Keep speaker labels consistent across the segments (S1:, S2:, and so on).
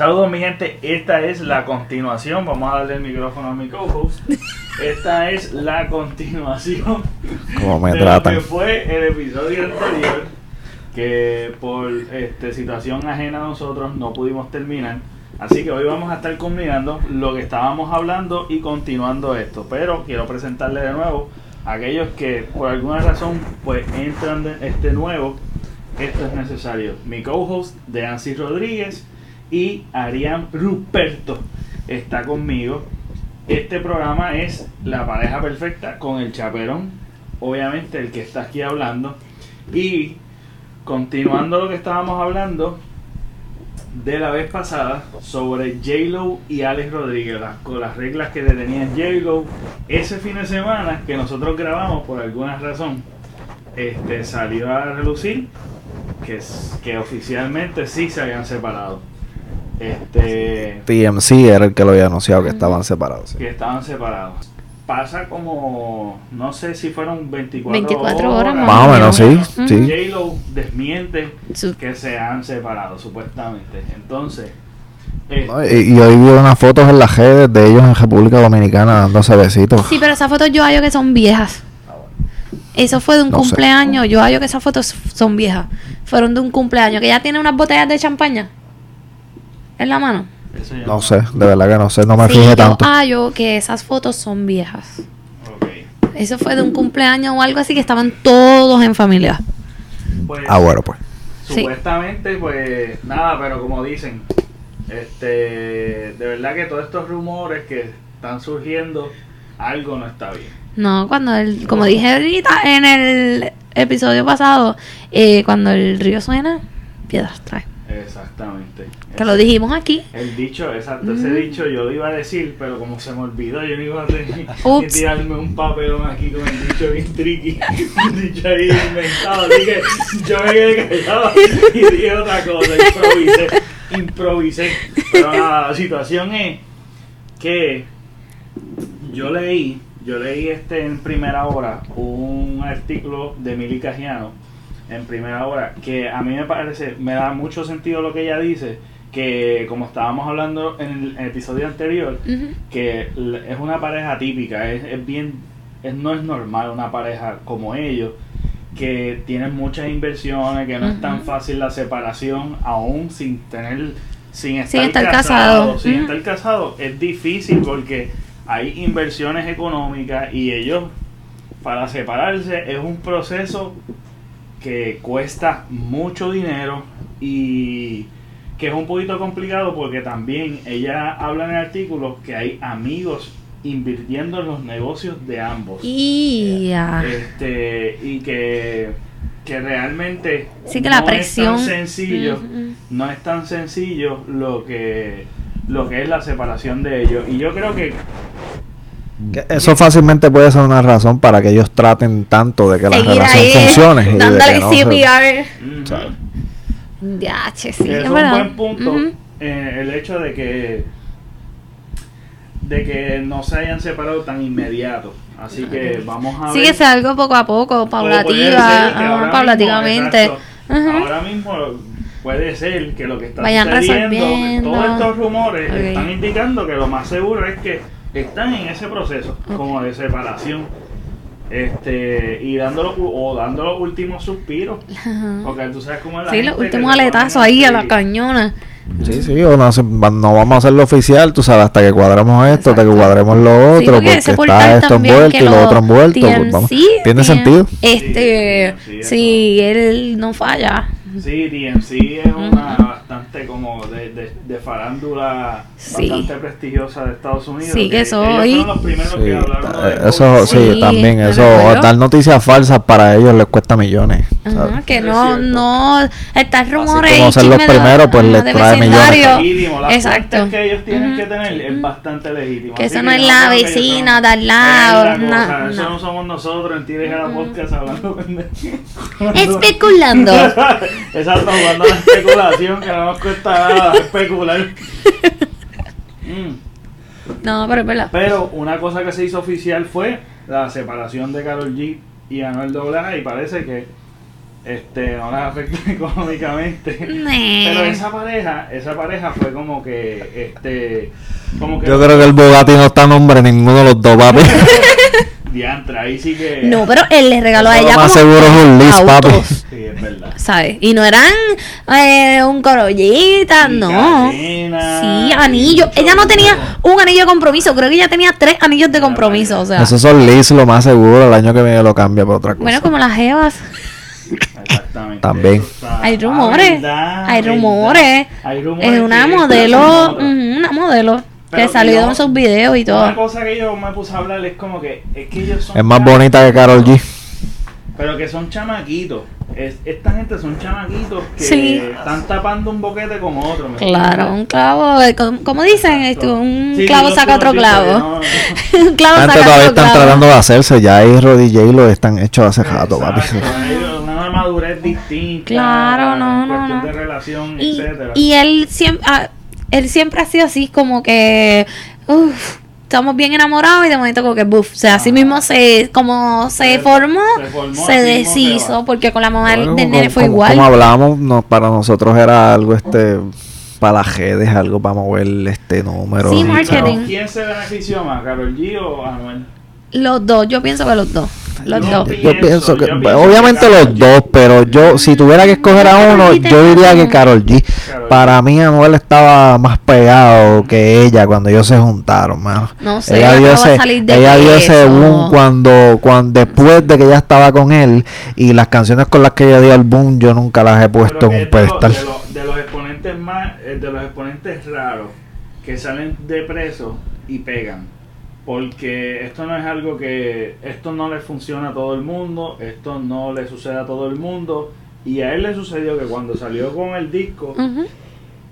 S1: Saludos mi gente, esta es la continuación, vamos a darle el micrófono a mi co-host. Esta es la continuación
S2: Como me
S1: de
S2: tratan.
S1: lo que fue el episodio anterior, que por este, situación ajena a nosotros no pudimos terminar. Así que hoy vamos a estar combinando lo que estábamos hablando y continuando esto. Pero quiero presentarle de nuevo a aquellos que por alguna razón pues entran de este nuevo. Esto es necesario. Mi co-host de Ansi Rodríguez y Arián Ruperto está conmigo. Este programa es La pareja perfecta con el chaperón, obviamente el que está aquí hablando. Y continuando lo que estábamos hablando de la vez pasada sobre J-Lo y Alex Rodríguez, las, con las reglas que le tenían J-Lo, ese fin de semana que nosotros grabamos por alguna razón, este, salió a relucir que, que oficialmente sí se habían separado. Este,
S2: TMC era el que lo había anunciado que estaban separados. sí.
S1: que estaban separados. Pasa como, no sé si fueron 24,
S3: 24 horas más
S2: Más o menos, sí, sí.
S1: J-Lo desmiente
S3: Su-
S1: que se han separado, supuestamente. Entonces, eh,
S2: No, Y, y hoy vi unas fotos en las redes de ellos en República Dominicana dándose besitos.
S3: Sí, pero esas fotos yo hallo que son viejas. Eso fue de un
S2: No sé.
S3: cumpleaños. Yo hallo que esas fotos son viejas. Fueron de un cumpleaños. Que ya tiene unas botellas de champaña. En la mano.
S1: eso ya
S2: No sé, de verdad que no sé, no me
S3: sí,
S2: fijé
S3: yo
S2: tanto.
S3: hallo que esas fotos son viejas. Eso fue de un cumpleaños o algo así que estaban todos en familia.
S1: Pues,
S2: Ah, bueno, pues.
S3: Sí.
S1: Supuestamente, pues nada, pero como dicen, este, de verdad que todos estos rumores que están surgiendo, algo no está bien.
S3: No, cuando el, como dije ahorita en el episodio pasado, eh, cuando el río suena, piedras trae.
S1: Exactamente.
S3: Que lo dijimos aquí.
S1: El dicho, exacto, ese
S3: Mm.
S1: dicho yo lo iba a decir, pero como se me olvidó, yo no iba a tener que tirarme un papelón aquí con el dicho bien tricky, un dicho ahí inventado, así que yo me quedé callado y dije otra cosa, improvisé, improvisé. Pero nada, la situación es que yo leí, yo leí este en primera hora un artículo de Mili Cajiano en primera hora que a mí me parece, me da mucho sentido lo que ella dice, que como estábamos hablando en el episodio anterior, que es una pareja típica, es, es bien, es, no es normal una pareja como ellos, que tienen muchas inversiones, que no es tan fácil la separación, aún sin tener, sin estar,
S3: Sin estar
S1: casado,
S3: casado.
S1: sin estar casado, es difícil porque hay inversiones económicas y ellos, para separarse, es un proceso que cuesta mucho dinero y que es un poquito complicado porque también ella habla en el artículo que hay amigos invirtiendo en los negocios de ambos.
S3: Y ya.
S1: Este, y que, que realmente
S3: Sí que la
S1: no
S3: presión.
S1: es tan sencillo, no es tan sencillo lo que lo que es la separación de ellos. Y yo creo que
S2: Que Eso fácilmente puede ser una razón para que ellos traten tanto de que la
S3: Seguir
S2: relación
S3: ahí,
S2: funcione. y de
S3: Dándole
S2: que no se-
S3: CPR.
S1: ujú,
S2: ¿sabes?
S3: Ya, che, sí,
S1: que
S3: es
S1: es un buen punto eh, el hecho de que de que no se hayan separado tan inmediato así que vamos a
S3: Sí,
S1: ver
S3: que sea algo poco a poco, paulativa,
S1: que
S3: paulativamente.
S1: mismo, ahora mismo puede ser que lo que está
S3: Vayan
S1: sucediendo
S3: resolviendo.
S1: todos estos rumores están indicando que lo más seguro es que están en ese proceso como de separación este y dándolo o dando los últimos suspiros
S3: Ajá.
S1: porque tú sabes cómo es la
S3: Sí, los últimos aletazos ahí a la cañona.
S2: Sí, sí, o no, no vamos a hacerlo oficial, tú sabes, hasta que cuadremos esto, hasta que cuadremos lo
S3: Sí,
S2: otro,
S3: porque
S2: porque está esto envuelto y lo otro envuelto. pues vamos.
S3: TMC
S2: ¿Tiene sentido?
S3: Este,
S1: Sí,
S3: si él no falla.
S1: Sí, DMC es una bastante como de, de, de farándula
S3: Sí.
S1: bastante prestigiosa de Estados Unidos.
S3: Sí, que
S1: ellos
S3: soy-
S1: fueron los primeros
S2: Sí,
S1: de
S2: eso sí,
S3: Sí,
S2: también, eso, dar noticias falsas para ellos les cuesta millones.
S3: Que no, no, estas rumores
S2: como ser los
S3: de-
S2: primeros, pues, les
S3: de
S2: trae millones.
S1: Las
S3: Exacto.
S1: que ellos tienen que tener es bastante legítimo.
S3: Que
S1: Así
S3: eso no es la vecina de al lado,
S1: Eso
S3: no.
S1: somos nosotros en Tires a la Podcast hablando.
S3: Especulando.
S1: Exacto, jugando a la especulación que no nos cuesta nada especular. Mm.
S3: No, pero es verdad.
S1: Pero una cosa que se hizo oficial fue la separación de Carol G y Anuel AA y parece que este, no las afecta económicamente. Pero esa pareja, esa pareja fue como que, este, como que
S2: Yo creo que el Bugatti no está a nombre de ninguno de los dos, papi.
S1: diantra, ahí sí que
S3: No, pero él le regaló a ella
S2: más
S3: como
S2: seguro es un lease, papi.
S3: autos,
S1: Sí, es verdad.
S3: ¿Sabes? Y no eran eh, un corollita,
S1: Y
S3: no.
S1: cadena,
S3: Sí, anillo. Ella no tenía un anillo de compromiso, creo que ella tenía tres anillos de compromiso, o sea.
S2: Esos son lease, lo más seguro. El año que viene lo cambia por otra cosa.
S3: Bueno, como las jevas.
S1: Exactamente.
S2: También.
S1: Eso
S3: Hay rumores.
S1: verdad,
S3: hay
S1: verdad.
S3: rumores.
S1: Hay rumores.
S3: Es una modelo, una modelo
S1: Pero
S3: que salió en sus videos y
S1: Una
S3: todo.
S1: cosa que yo me puse a hablar es como que es que ellos son
S2: es más bonita que Carol G.
S1: Pero que son chamaquitos. Es- esta gente son chamaquitos que
S3: Sí.
S1: están tapando un boquete con otro. ¿me
S3: Claro,
S1: entiendes?
S3: un clavo, eh, como, dicen, esto, un
S1: Sí,
S3: clavo
S1: sí,
S3: saca otro clavo.
S1: no, no.
S3: un clavo
S2: Antes
S3: saca
S2: todavía
S3: otro
S2: están
S3: clavo.
S2: tratando de hacerse. Ya ahí Roddy J lo están hechos hace rato, papi.
S1: Hay una madurez distinta.
S3: Claro, no, no,
S1: de relación,
S3: Y,
S1: etcétera.
S3: y él siempre, él siempre ha sido así como que, uff, estamos bien enamorados y de momento como que, buff, o sea, así mismo se, como se,
S1: Se-
S3: formó,
S1: se formó,
S3: deshizo, porque con la mamá del
S2: Bueno,
S3: del nene fue
S2: como-
S3: igual.
S2: Como hablamos, no, para nosotros era algo este para las redes, algo para mover este número.
S3: Sí, marketing.
S1: ¿Quién se benefició más, Carol G o Anuel?
S3: Los dos, yo pienso que los dos, los
S1: Yo
S3: dos.
S1: pi-
S2: Yo pienso que,
S1: yo pienso
S2: obviamente
S1: que
S2: los
S1: G.
S2: dos, pero yo, si tuviera que escoger a uno, yo diría que Carol G.
S1: Karol.
S2: Para mí, Anuel estaba más pegado que ella cuando ellos se juntaron, mano.
S3: No sé,
S2: ella dio ese,
S3: salir de
S2: ella dio ese boom cuando, cuando, después de que ella estaba con él y las canciones con las que ella dio el boom, yo nunca las he puesto en un pedestal.
S1: De, los- de los exponentes más, eh, de los exponentes raros que salen de preso y pegan. Porque esto no es algo que, esto no le funciona a todo el mundo, esto no le sucede a todo el mundo. Y a él le sucedió que cuando salió con el disco,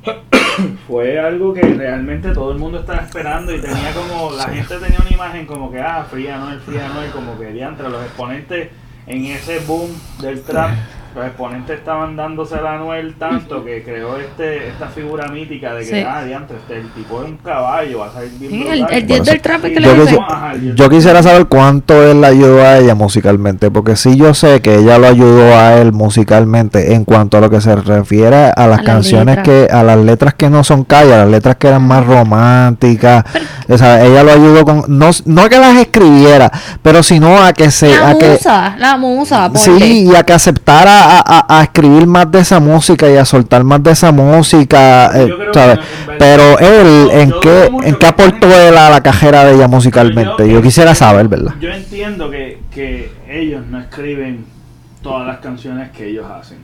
S1: fue algo que realmente todo el mundo estaba esperando y tenía como, la gente tenía una imagen como que, ah, Fría Noel, Fría Noel, como que entre los exponentes en ese boom del trap, los exponentes estaban dándose a Anuel tanto que creó este esta figura mítica de que,
S3: Sí.
S1: ah, diantre, este, el tipo es un caballo, va a salir bien
S3: Sí, el, el
S2: Por
S3: 10 del trap es que
S2: yo
S3: le dice.
S1: Ajá,
S2: Yo quisiera saber cuánto él la ayudó a ella musicalmente, porque sí yo sé que ella lo ayudó a él musicalmente en cuanto a lo que se refiere a las
S3: A
S2: canciones
S3: letras.
S2: que, a las letras que no son calle, a las letras que eran más románticas, o sea, ella lo ayudó con, no, no a que las escribiera, pero sino a que se,
S3: La
S2: a que,
S3: musa, la musa, ponle.
S2: Sí, y a que aceptara a, a- a escribir más de esa música y a soltar más de esa música, eh,
S1: Yo
S2: ¿sabes?
S1: en
S2: Pero él,
S1: yo-
S2: ¿en
S1: yo
S2: qué, en qué aportó él a la cajera de ella musicalmente?
S1: Pero
S2: Yo quisiera saber, ¿verdad?
S1: Yo entiendo que, que ellos no escriben todas las canciones que ellos hacen.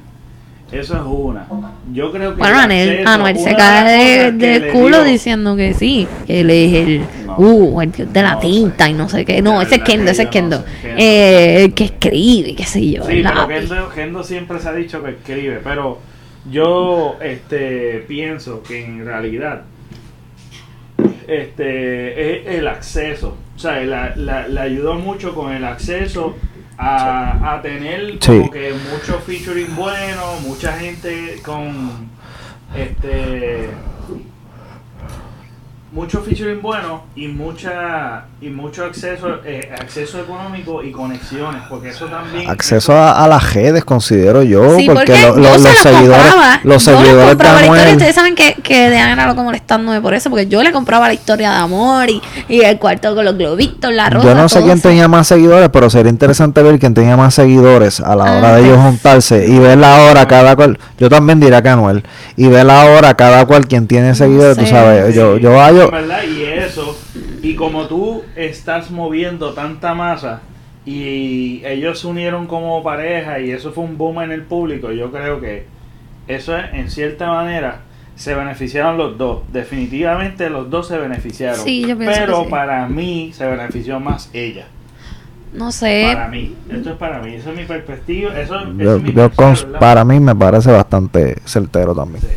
S1: Eso es una. Yo creo que.
S3: Bueno,
S1: el
S3: Anuel, Anuel se cae
S1: las
S3: de,
S1: cosas que
S3: de
S1: le
S3: culo diciendo que sí, que él es el,
S1: No
S3: uh, el de la
S1: No
S3: tinta
S1: sé.
S3: y no sé qué. No, ese es Kendo, ese es Kendo.
S1: no sé. Kendo.
S3: Eh, el que escribe, qué sé yo,
S1: Sí, pero. Kendo, Kendo siempre se ha dicho que escribe, pero yo este pienso que en realidad este es el acceso, o sea, la, la- le ayudó mucho con el acceso a, a tener como
S2: Sí.
S1: que mucho featuring bueno, mucha gente con este mucho featuring bueno y mucha y mucho acceso eh, acceso económico y conexiones porque eso también
S2: Acceso a, a las redes, considero yo,
S3: Sí,
S2: porque, lo-
S3: yo
S2: lo-
S3: se
S2: los seguidores,
S3: compraba.
S2: los
S3: yo
S2: seguidores de
S3: la historia. Ustedes saben que, que Dean era loco molestándome por eso, porque yo le compraba la historia de amor y, y el cuarto con los globitos, la rosa.
S2: yo no sé quién
S3: eso.
S2: tenía más seguidores, pero sería interesante ver quién tenía más seguidores a la hora
S3: Ah,
S2: de ellos
S3: pues.
S2: juntarse y ver la hora cada cual. Yo también diría que Anuel. Y ver la hora cada cual quien tiene seguidores, tú
S3: sé.
S2: sabes. Yo,
S1: Sí,
S2: yo, ah, yo-
S1: verdad, y eso, y como tú estás moviendo tanta masa y ellos se unieron como pareja y eso fue un boom en el público, yo creo que eso es, en cierta manera se beneficiaron los dos. Definitivamente los dos se beneficiaron.
S3: Sí, yo pienso
S1: pero
S3: que sí.
S1: para mí se benefició más ella.
S3: No sé.
S1: Para mí. Esto es para mí. Eso es mi perspectiva. Eso,
S2: yo-
S1: es mi
S2: yo
S1: pensar,
S2: cons-
S1: ¿verdad?
S2: para mí me parece bastante certero también.
S1: Sí.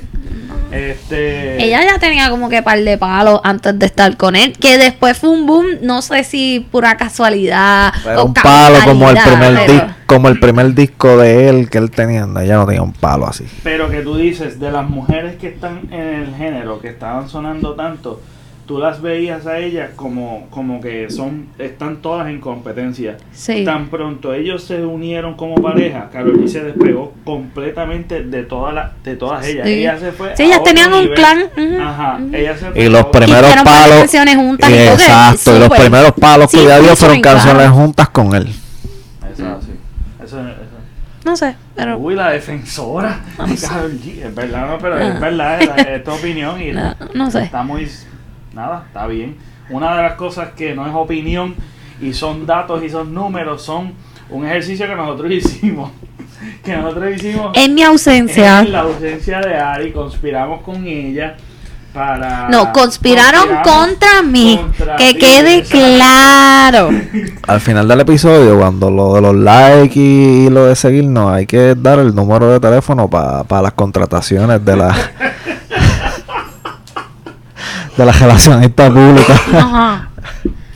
S1: Este,
S3: Ella ya tenía como que par de palos antes de estar con él, que después fue un boom, no sé si pura casualidad
S2: Pero
S3: o
S2: un palo como el primer
S3: pero-
S2: disco, como el primer disco de él que él tenía, ella no tenía un palo así.
S1: Pero que tú dices, de las mujeres que están en el género, que estaban sonando tanto, tú las veías a ellas como, como que son, están todas en competencia.
S3: Sí.
S1: Tan pronto ellos se unieron como pareja, Karol G se despegó completamente de todas las, de todas ellas.
S3: Sí.
S1: Ella se fue
S3: Sí, ellas tenían un clan,
S1: Ajá. se fue
S2: Y los primeros
S3: varias
S2: palos.
S3: canciones juntas y
S2: exacto, y los primeros palos
S3: Sí,
S2: que ella dio fueron canciones
S3: claro.
S2: juntas con él.
S1: Eso, sí. Eso, eso.
S3: No sé, pero.
S1: Uy, la defensora
S3: No
S1: de
S3: sé.
S1: Es verdad, no, pero
S3: Ah.
S1: es verdad, es, es tu opinión y
S3: No, no sé.
S1: está muy... Nada, está bien. Una de las cosas que no es opinión y son datos y son números, son un ejercicio que nosotros hicimos. Que nosotros hicimos
S3: En mi ausencia.
S1: en la ausencia de Ari, conspiramos con ella para...
S3: No, conspiraron contra mí.
S1: contra
S3: que quede claro.
S2: Al final del episodio, cuando lo de los likes y, y lo de seguirnos, hay que dar el número de teléfono para las contrataciones de la de la relacionista pública.
S3: Ajá.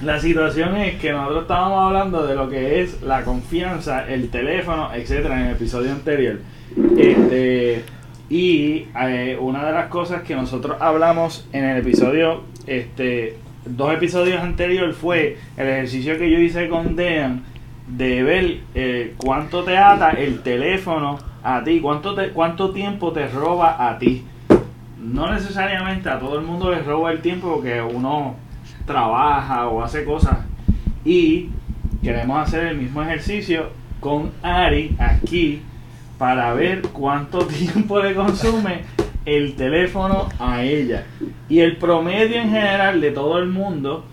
S1: La situación es que nosotros estábamos hablando de lo que es la confianza, el teléfono, etcétera, en el episodio anterior. Este, y eh, una de las cosas que nosotros hablamos en el episodio, este, dos episodios anteriores fue el ejercicio que yo hice con Dean de ver eh, cuánto te ata el teléfono a ti, cuánto te, cuánto tiempo te roba a ti. No necesariamente a todo el mundo le roba el tiempo porque uno trabaja o hace cosas. Y queremos hacer el mismo ejercicio con Ari aquí para ver cuánto tiempo le consume el teléfono a ella. Y el promedio en general de todo el mundo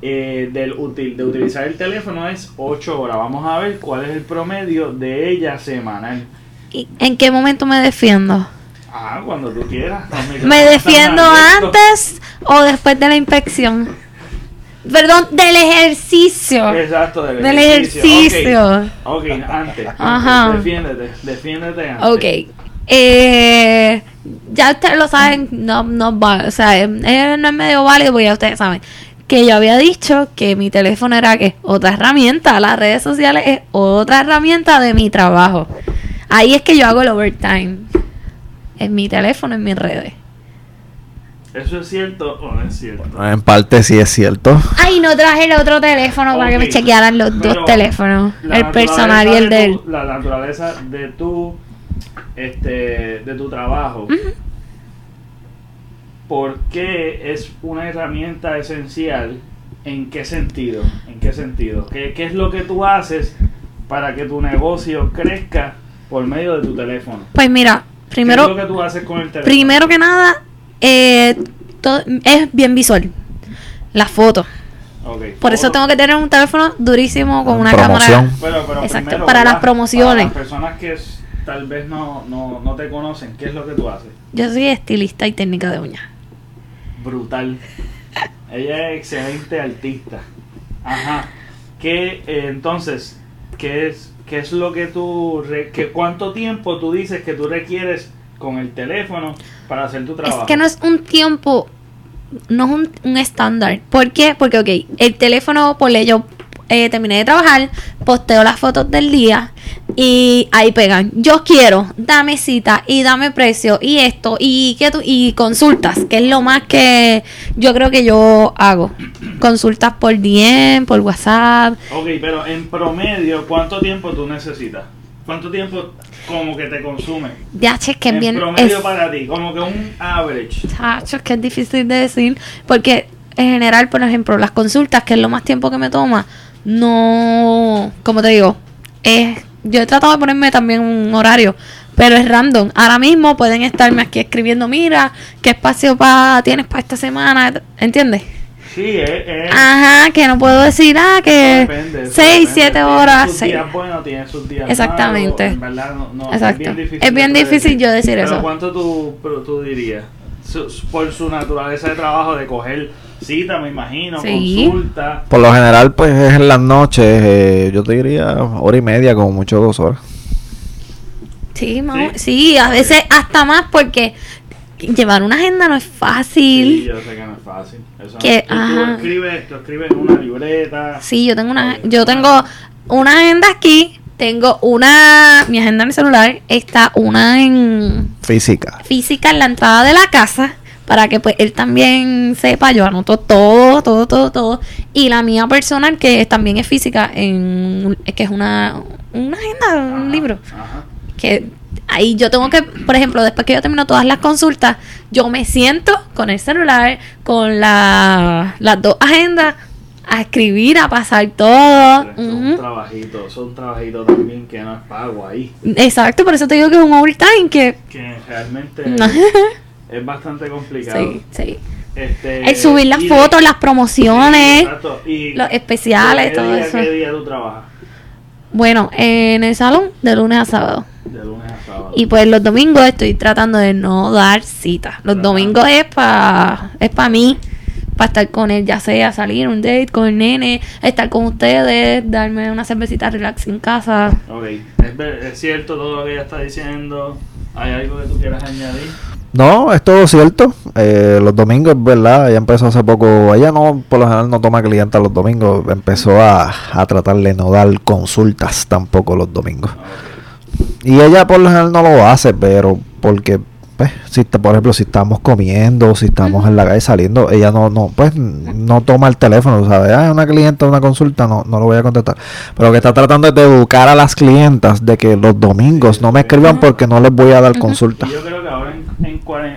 S1: eh, del de utilizar el teléfono es 8 horas. Vamos a ver cuál es el promedio de ella semanal.
S3: ¿Y ¿En qué momento me defiendo?
S1: Ah, cuando tú quieras.
S3: ¿Me defiendo antes o después de la inspección? Perdón, del ejercicio.
S1: Exacto, del,
S3: Del
S1: ejercicio.
S3: ejercicio.
S1: Ok, ok, antes.
S3: Ajá.
S1: Defiéndete, defiéndete antes.
S3: Ok. Eh, ya ustedes lo saben, no, no va, o sea, eh, eh, no es medio válido porque ya ustedes saben que yo había dicho que mi teléfono era que otra herramienta, las redes sociales es otra herramienta de mi trabajo. Ahí es que yo hago el overtime. En mi teléfono, en mis redes.
S1: ¿Eso es cierto o no es cierto?
S2: En parte sí es cierto.
S3: Ay, no traje el otro teléfono para que me chequearan los
S1: pero
S3: dos teléfonos. El personal y el de él.
S1: La naturaleza de tu, este, de tu trabajo. ¿Por qué es una herramienta esencial? ¿En qué sentido? ¿En qué sentido? ¿Qué, qué es lo que tú haces para que tu negocio crezca por medio de tu teléfono?
S3: Pues mira,
S1: ¿Qué es lo
S3: primero,
S1: que tú haces con el teléfono?
S3: primero que nada, eh, to- es bien visual. La foto.
S1: Ok,
S3: Por eso
S1: foto.
S3: tengo que tener un teléfono durísimo con una
S2: Promoción.
S3: cámara.
S1: Pero, pero
S3: Exacto,
S1: primero,
S3: para las promociones.
S1: Para las personas que s- tal vez no, no, no te conocen, ¿qué es lo que tú haces?
S3: Yo soy estilista y técnica de uñas.
S1: Brutal. Ella es excelente artista. Ajá. ¿Qué, eh, entonces, qué es, qué es lo que tú, que cuánto tiempo tú dices que tú requieres con el teléfono para hacer tu trabajo?
S3: Es que no es un tiempo, no es un, un estándar. ¿Por qué? Porque, ok, el teléfono, por yo eh, terminé de trabajar, posteo las fotos del día y ahí pegan. Yo quiero, dame cita y dame precio y esto y que tú, y consultas, que es lo más que yo creo que yo hago. Consultas por DM, por WhatsApp.
S1: Ok, pero en promedio, ¿cuánto tiempo tú necesitas? ¿Cuánto tiempo como que te consume?
S3: Ya, che, que
S1: en
S3: bien.
S1: promedio
S3: es-
S1: para ti, como que un average.
S3: Chacho, que es difícil de decir. Porque en general, por ejemplo, las consultas, que es lo más tiempo que me toma, no. Como te digo, es. Yo he tratado de ponerme también un horario, pero es random. Ahora mismo pueden estarme aquí escribiendo, mira, qué espacio pa, tienes para esta semana, ¿entiendes?
S1: Sí, es... es-
S3: Ajá, que no puedo decir, ah, que
S1: Depende, eso
S3: 6,
S1: depende.
S3: 7
S1: Tiene
S3: horas,
S1: sus
S3: 6.
S1: días buenos, tiene sus días
S3: Exactamente.
S1: malos, en verdad, no- no,
S3: Exacto.
S1: Es bien difícil,
S3: Es bien
S1: de
S3: difícil
S1: predecir.
S3: yo decir
S1: Pero
S3: eso.
S1: ¿cuánto tú, pero tú dirías? Su- por su naturaleza de trabajo, de coger cita, me imagino,
S3: Sí.
S1: consulta.
S2: Por lo general, pues es en las noches. eh, yo te diría hora y media, como mucho dos horas.
S3: Sí,
S1: ¿Sí?
S3: sí, a veces hasta más porque llevar una agenda no es
S1: Sí,
S3: fácil.
S1: yo sé que no es fácil. Eso
S3: Que-
S1: tú, tú
S3: ajá.
S1: escribes, tú escribes en una libreta.
S3: Sí, yo tengo una, yo tengo una agenda aquí, tengo una, mi agenda en el celular, está una en
S2: Física.
S3: física en la entrada de la casa, para que pues él también sepa, yo anoto todo, todo, todo, todo. Y la mía personal, que también es física, en, que es una, una agenda, un libro.
S1: Ajá.
S3: Que ahí yo tengo que, por ejemplo, después que yo termino todas las consultas, yo me siento con el celular, con la, las dos agendas, a escribir, a pasar todo.
S1: Son trabajitos, son trabajitos también que no es pago ahí.
S3: Exacto, por eso te digo que es un overtime que...
S1: Que realmente
S3: No.
S1: es bastante complicado.
S3: sí, sí.
S1: Este,
S3: El subir las fotos, las promociones,
S1: y
S3: los especiales,
S1: ¿qué
S3: todo
S1: día-
S3: eso.
S1: ¿Qué día tú trabajas?
S3: Bueno, en el salón de lunes a sábado.
S1: De lunes a sábado.
S3: Y pues los domingos estoy tratando de no dar citas. Los
S1: Tratando.
S3: domingos es para es para mí, para estar con él, ya sea salir un date con el nene, estar con ustedes, darme una cervecita relax en casa.
S1: Ok, ¿Es, es cierto todo lo que ella está diciendo. ¿Hay algo que tú quieras añadir?
S2: No, es todo cierto. Eh, los domingos, es verdad, ella empezó hace poco. Ella no, por lo general, no toma clientes los domingos. Empezó a, a tratar de no dar consultas tampoco los domingos. Y ella por lo general no lo hace, pero porque, pues, si está- por ejemplo, si estamos comiendo, si estamos en la calle saliendo, ella no, no, pues, no toma el teléfono, ¿sabes? Ah, es una clienta, una consulta, no, no lo voy a contestar. Pero lo que está tratando es de educar a las clientas de que los domingos no me escriban porque no les voy a dar consulta.
S1: Y yo creo que ahora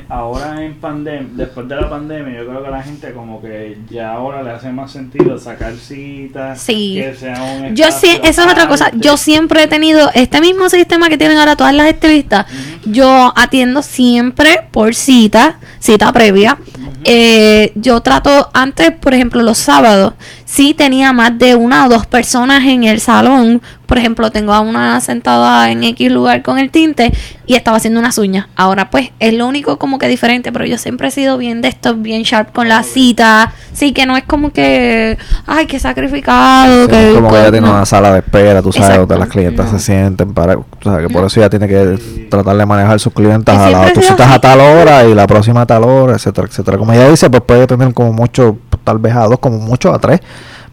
S1: ahora en pandemia, después de la pandemia, yo creo que la gente como que ya ahora le hace más sentido sacar citas,
S3: Sí.
S1: que sea un
S3: Yo sí, eso es otra cosa. Yo siempre he tenido este mismo sistema que tienen ahora todas las estilistas. Yo atiendo siempre por cita, cita previa. Eh, yo trato antes, por ejemplo, los sábados, sí tenía más de una o dos personas en el salón. Por ejemplo, tengo a una sentada en X lugar con el tinte y estaba haciendo unas uñas. Ahora, pues, es lo único como que diferente, pero yo siempre he sido bien de esto, bien sharp con la cita. Sí, que no es como que, ay, qué sacrificado.
S2: Sí,
S3: que,
S2: como que ella tiene
S3: no.
S2: una sala de espera, tú sabes,
S3: Exacto.
S2: donde las clientas
S3: No.
S2: se sienten para, o sea, que por eso ella tiene que tratar de manejar sus clientas
S3: Y
S2: a la, tú citas a tal hora y la próxima a tal hora, etcétera, etcétera. Como ella dice, pues puede tener como mucho, tal vez a dos, como mucho a tres,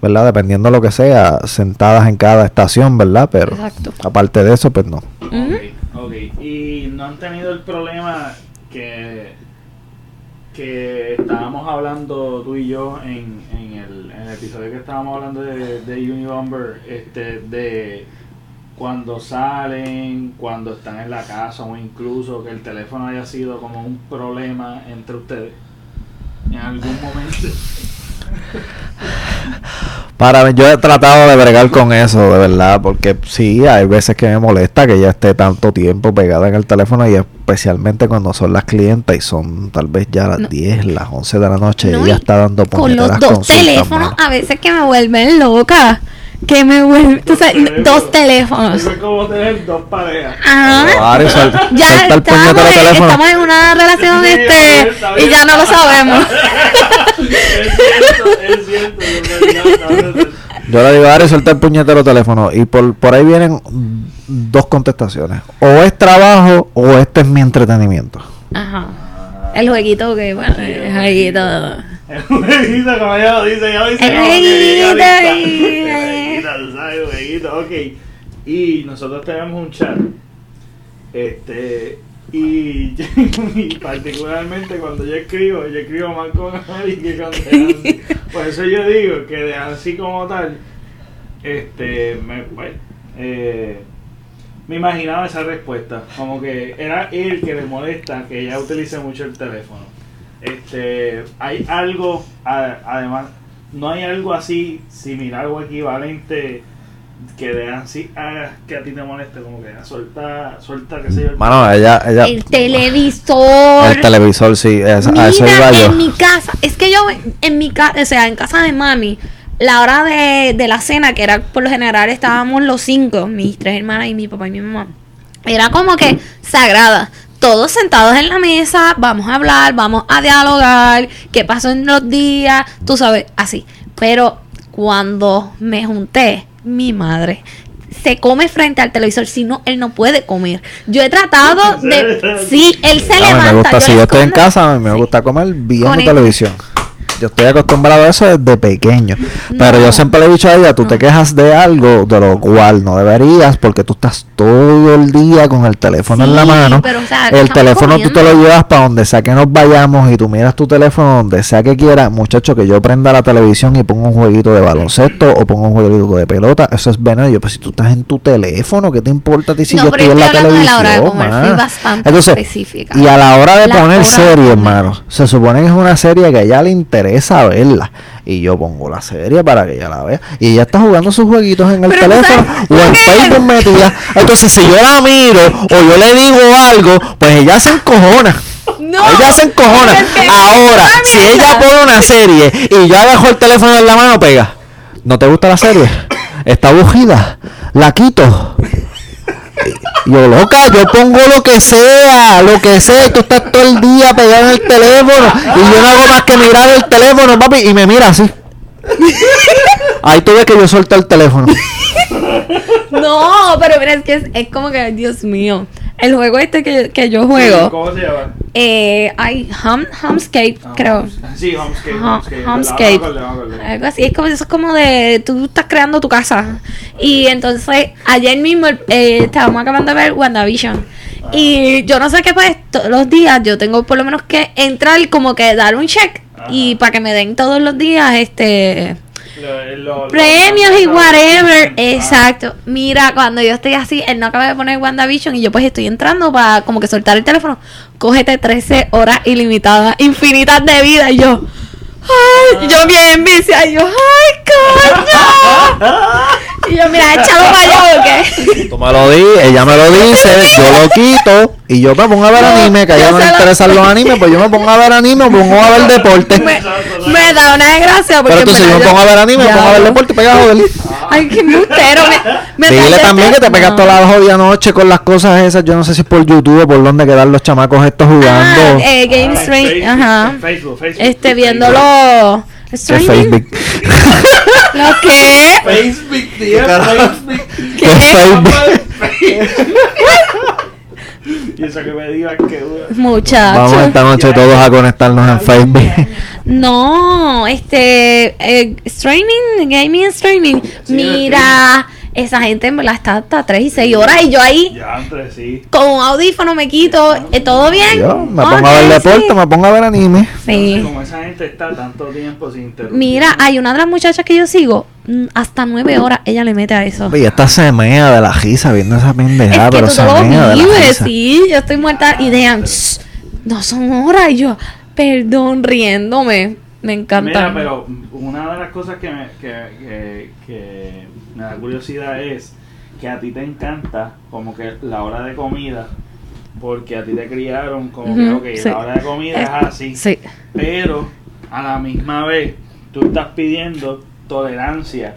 S2: ¿verdad? Dependiendo de lo que sea, sentadas en cada estación, ¿verdad? Pero
S3: Exacto.
S2: aparte de eso, pues no.
S3: Ujú.
S1: Ok, ok. Y no han tenido el problema que, que estábamos hablando tú y yo en, en, el, en el episodio que estábamos hablando de, de Unibomber, este, de cuando salen, cuando están en la casa o incluso que el teléfono haya sido como un problema entre ustedes en algún momento.
S2: Para mí, yo he tratado de bregar con eso, de verdad, porque sí, hay veces que me molesta que ella esté tanto tiempo pegada en el teléfono y especialmente cuando son las clientas y son tal vez ya las
S3: No.
S2: 10, las 11 de la noche
S3: No,
S2: y ella está dando
S3: Con los dos teléfonos a veces que me vuelven loca. Que me sabes, dos teléfonos.
S1: Eso es como tener dos parejas.
S3: Ajá. Ya
S2: suelta el puñetero
S3: estamos, en-
S2: teléfono.
S3: estamos en una relación
S1: Sí,
S3: este
S1: bien.
S3: y ya no lo sabemos.
S1: es cierto, es cierto.
S2: Yo le digo, Ari, suelta el puñetero teléfono y por, por ahí vienen dos contestaciones. O es trabajo o este es mi entretenimiento.
S3: Ajá. El jueguito que, bueno, el jueguito.
S1: El jueguito, como ella lo dice, ella lo dice
S3: jueguito, y-
S1: tú sabes, ok. Y nosotros tenemos un chat. Este. Y, y particularmente cuando yo escribo, yo escribo más con Ari que con Nancy. Por eso yo digo que de así como tal, este, me, pues, eh, me imaginaba esa respuesta. Como que era él que le molesta que ella utilice mucho el teléfono. Este, hay algo, a- además, no hay algo así similar o equivalente que de así haga que a ti te moleste, como que ah, suelta, suelta, qué sé yo.
S2: Mano, ella, ella,
S3: El televisor.
S2: el televisor, sí, es- a eso iba
S3: Mira,
S2: yo.
S3: en mi casa, es que yo en mi casa, o sea, en casa de mami, la hora de, de la cena, que era por lo general estábamos los cinco, mis tres hermanas y mi papá y mi mamá, era como que sagrada. Todos sentados en la mesa, vamos a hablar, vamos a dialogar, qué pasó en los días, tú sabes, así. Pero cuando me junté, mi madre se come frente al televisor, si no, él no puede comer. Yo he tratado de... Sí, él se
S2: A mí
S3: levanta.
S2: me gusta, si
S3: le
S2: yo estoy en casa, a mí me
S3: Sí.
S2: gusta comer viendo televisión. Yo estoy acostumbrado a eso desde pequeño. Pero yo siempre le he dicho a ella, tú te quejas de algo de lo cual no deberías porque tú estás todo el día con el teléfono en la mano.
S3: pero, o sea,
S2: el teléfono tú te lo llevas para donde sea que nos vayamos y tú miras tu teléfono donde sea que quieras. Muchacho, que yo prenda la televisión y ponga un jueguito de baloncesto o ponga un jueguito de pelota, eso es veneno. Yo, pues si tú estás en tu teléfono, ¿qué te importa a ti si
S3: No,
S2: yo estoy en la televisión?
S3: la hora de comer, bastante
S2: Entonces,
S3: específica.
S2: y a la hora de
S3: La
S2: poner
S3: hora
S2: serie, hermano, se supone que es una serie que a ella le interesa verla. Y yo pongo la serie para que ella la vea. Y ella está jugando sus jueguitos en el
S3: Pero
S2: teléfono o en? Facebook metida. Entonces, si yo la miro o yo le digo algo, pues ella se encojona.
S3: No.
S2: Ella se encojona. Ahora,
S3: Ah,
S2: si ella pone una serie y yo dejo el teléfono en la mano, pega. ¿No te gusta la serie? ¿Está aburrida? ¿La quito? Yo, loca, yo pongo lo que sea, lo que sea, tú estás todo el día pegado en el teléfono, y yo no hago más que mirar el teléfono, papi, y me mira así. Ahí tú ves que yo suelto el teléfono.
S3: No, pero mira, es que es como que, Dios mío. El juego este que, que yo juego,
S1: ¿Cómo se llama?
S3: eh, hay hum, Homescape,
S1: Ah,
S3: creo.
S1: Sí, Homescape.
S3: Hum-
S1: Homescape.
S3: Homescape.
S1: Me acuerdo, me acuerdo.
S3: Algo así, es como, eso es como de tú estás creando tu casa. Y entonces, ayer mismo eh, estábamos acabando de ver WandaVision. Y yo no sé qué, pues todos los días yo tengo por lo menos que entrar, como que dar un check. Y para que me den todos los días este
S1: Lo- lo- lo-
S3: premios y whatever.
S1: Ah,
S3: Exacto. Mira, cuando yo estoy así, él no acaba de poner WandaVision y yo pues estoy entrando para como que soltar el teléfono. Cógete 13 horas ilimitadas, infinitas de vida. Y yo, ay, yo bien viciada. Y yo, ay, coño. Y yo, mira, échalo para allá porque.
S2: Tú me lo di, ella me lo dice, yo lo quito, y yo me pongo a ver
S3: No,
S2: anime, que a ella no le
S3: lo-
S2: interesan los animes, pues yo me pongo a ver anime, me pongo a ver deporte.
S3: me, me da una desgracia porque.
S2: Pero entonces
S3: en
S2: yo me pongo a ver anime, me pongo a ver deporte, pega a joder.
S3: Ay, qué mutero. Me, me
S2: Dile también que te pegas
S3: no.
S2: toda la jodida noche con las cosas esas. Yo no sé si es por YouTube o por donde quedan los chamacos estos
S3: Ah,
S2: jugando.
S3: eh,
S1: Ah,
S3: Game
S1: en
S3: Stream,
S1: Facebook,
S3: ajá.
S1: Facebook, Facebook.
S3: Este, viéndolo.
S2: ¿Qué
S3: streaming.
S2: Facebook?
S3: ¿Lo qué?
S1: Facebook, tío. Facebook.
S2: ¿Qué Facebook?
S1: Y eso que me digan que dura.
S3: Muchacho.
S2: Vamos esta noche todos a conectarnos en Facebook.
S3: No, este, eh, streaming, gaming streaming.
S1: Sí,
S3: Mira, esa gente en verdad está hasta 3 y 6 horas y yo ahí
S1: Ya, entre sí.
S3: con un audífono me quito, eh, ¿todo bien?
S2: Yo me pongo a ver deporte,
S3: sí.
S2: me pongo a ver anime.
S3: Sí.
S1: Como esa gente está tanto tiempo sin.
S3: Mira, hay una de las muchachas que yo sigo, mm, hasta 9 horas ella le mete a eso.
S2: Y esta se mea de la risa viendo esa
S3: Es
S2: pendejada,
S3: que
S2: pero
S3: tú
S2: se de la risa.
S3: sí, yo estoy muerta y dejan, "Shh, no son horas y yo, perdón, riéndome, me encanta.
S1: Mira, pero una de las cosas que me, que, que, que me da curiosidad es que a ti te encanta como que la hora de comida, porque a ti te criaron como que,
S3: Ujú,
S1: ok,
S3: sí.
S1: la hora de comida es así,
S3: Sí.
S1: pero a la misma vez tú estás pidiendo tolerancia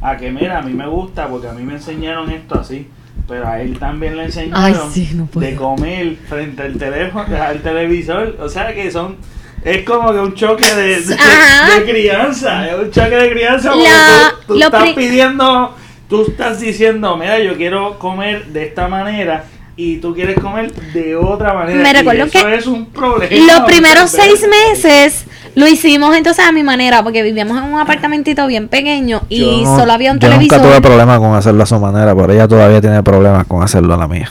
S1: a que, mira, a mí me gusta porque a mí me enseñaron esto así. Pero a él también le enseñaron
S3: Ay, sí, no puedo.
S1: de comer frente al teléfono, al televisor. O sea que son. Es como que un choque de, de, crianza. Es un choque de crianza. Porque
S3: La-
S1: tú, estás pidiendo. Tú estás diciendo, mira, yo quiero comer de esta manera. Y tú quieres comer de otra manera.
S3: Me
S1: y
S3: recuerdo
S1: eso
S3: que
S1: es un problema.
S3: Los primeros seis meses lo hicimos entonces a mi manera, porque vivíamos en un apartamentito bien pequeño y
S2: no-
S3: solo había un
S2: yo
S3: televisor.
S2: nunca tuve problemas con hacerlo a su manera, pero ella todavía tiene problemas con hacerlo a la mía.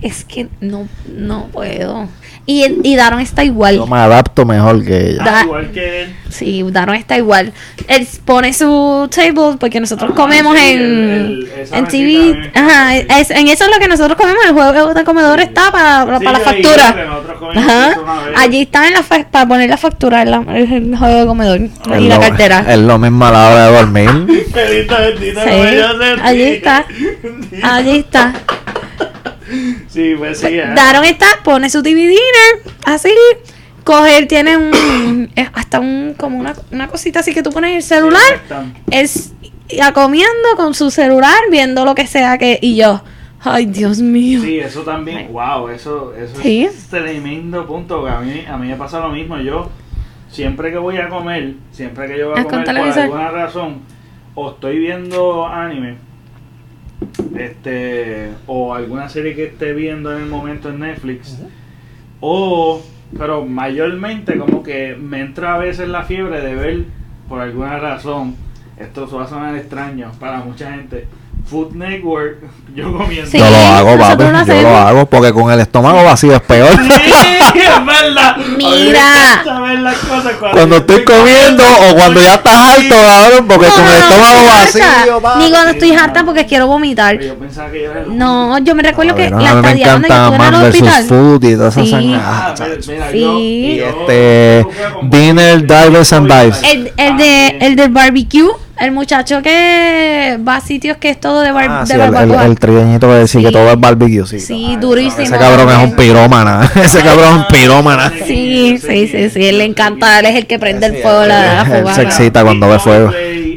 S3: Es que no, no puedo. Y, y Daron está igual.
S2: Yo me adapto mejor que ella.
S1: Ah,
S3: Da-
S1: igual que él.
S3: Sí, Daron está igual. Él pone su table porque nosotros
S1: Ajá,
S3: comemos
S1: sí,
S3: en,
S1: el- el- esa
S3: en TV. Ajá, es- en eso es lo que nosotros comemos. El juego de comedor está para, para
S1: Sí,
S3: la factura. Ajá. Allí está en la fa- para poner la factura en la, en el juego de comedor
S2: Es
S3: y la
S2: lo-
S3: cartera.
S2: Es lo mismo a la hora de dormir.
S3: Sí, allí está. Allí está.
S1: Sí, pues sí. ¿eh?
S3: Daron está, pone su DVD así. Coger, tiene un. hasta un. como una, una cosita así que tú pones el celular. Es ya comiendo con su celular, viendo lo que sea que. Y yo, ay, Dios mío.
S1: Sí, eso también, wow, eso, eso
S3: Sí.
S1: es tremendo punto. A mí, a mí me pasa lo mismo. Yo, siempre que voy a comer, siempre que yo voy a comer por alguna razón, o estoy viendo anime, este, o alguna serie que esté viendo en el momento en Netflix, o pero mayormente como que me entra a veces la fiebre de ver, por alguna razón, esto va a sonar extraño para mucha gente, Food Network, yo comiendo.
S3: Sí,
S2: yo lo hago, papi.
S3: lo
S2: Yo lo hago porque con el estómago vacío es peor.
S1: Sí, es verdad.
S3: Mira.
S1: Ver las cosas
S2: cuando estoy comiendo o cuando ya estás alto, cabrón, porque
S3: No,
S2: con el estómago vacío,
S3: harta. Ni cuando estoy harta porque quiero vomitar.
S1: Yo pensaba que yo era el
S3: No, yo me recuerdo que
S2: no,
S3: la estadía donde yo estuve en
S2: Man
S3: el
S2: vs.
S3: hospital.
S2: Food y todas esas
S3: Sí.
S2: sangras.
S1: Ah,
S2: Ah,
S1: mira,
S3: Sí.
S1: yo-
S2: Y este, Dinner, Divers and Dives.
S3: El, el de el del barbecue, el muchacho que va a sitios que es todo de, bar,
S2: Ah,
S3: de
S2: sí, el, el, el trigueñito que decía
S3: Sí.
S2: que todo es barbecue, sí.
S3: sí, durísimo.
S2: Ese cabrón es un pirómana. Ese cabrón es un pirómana.
S3: Sí, sí, sí, sí, él le encanta, él es el que prende el fuego, la, la
S2: él
S3: fogata.
S2: se excita cuando ve fuego.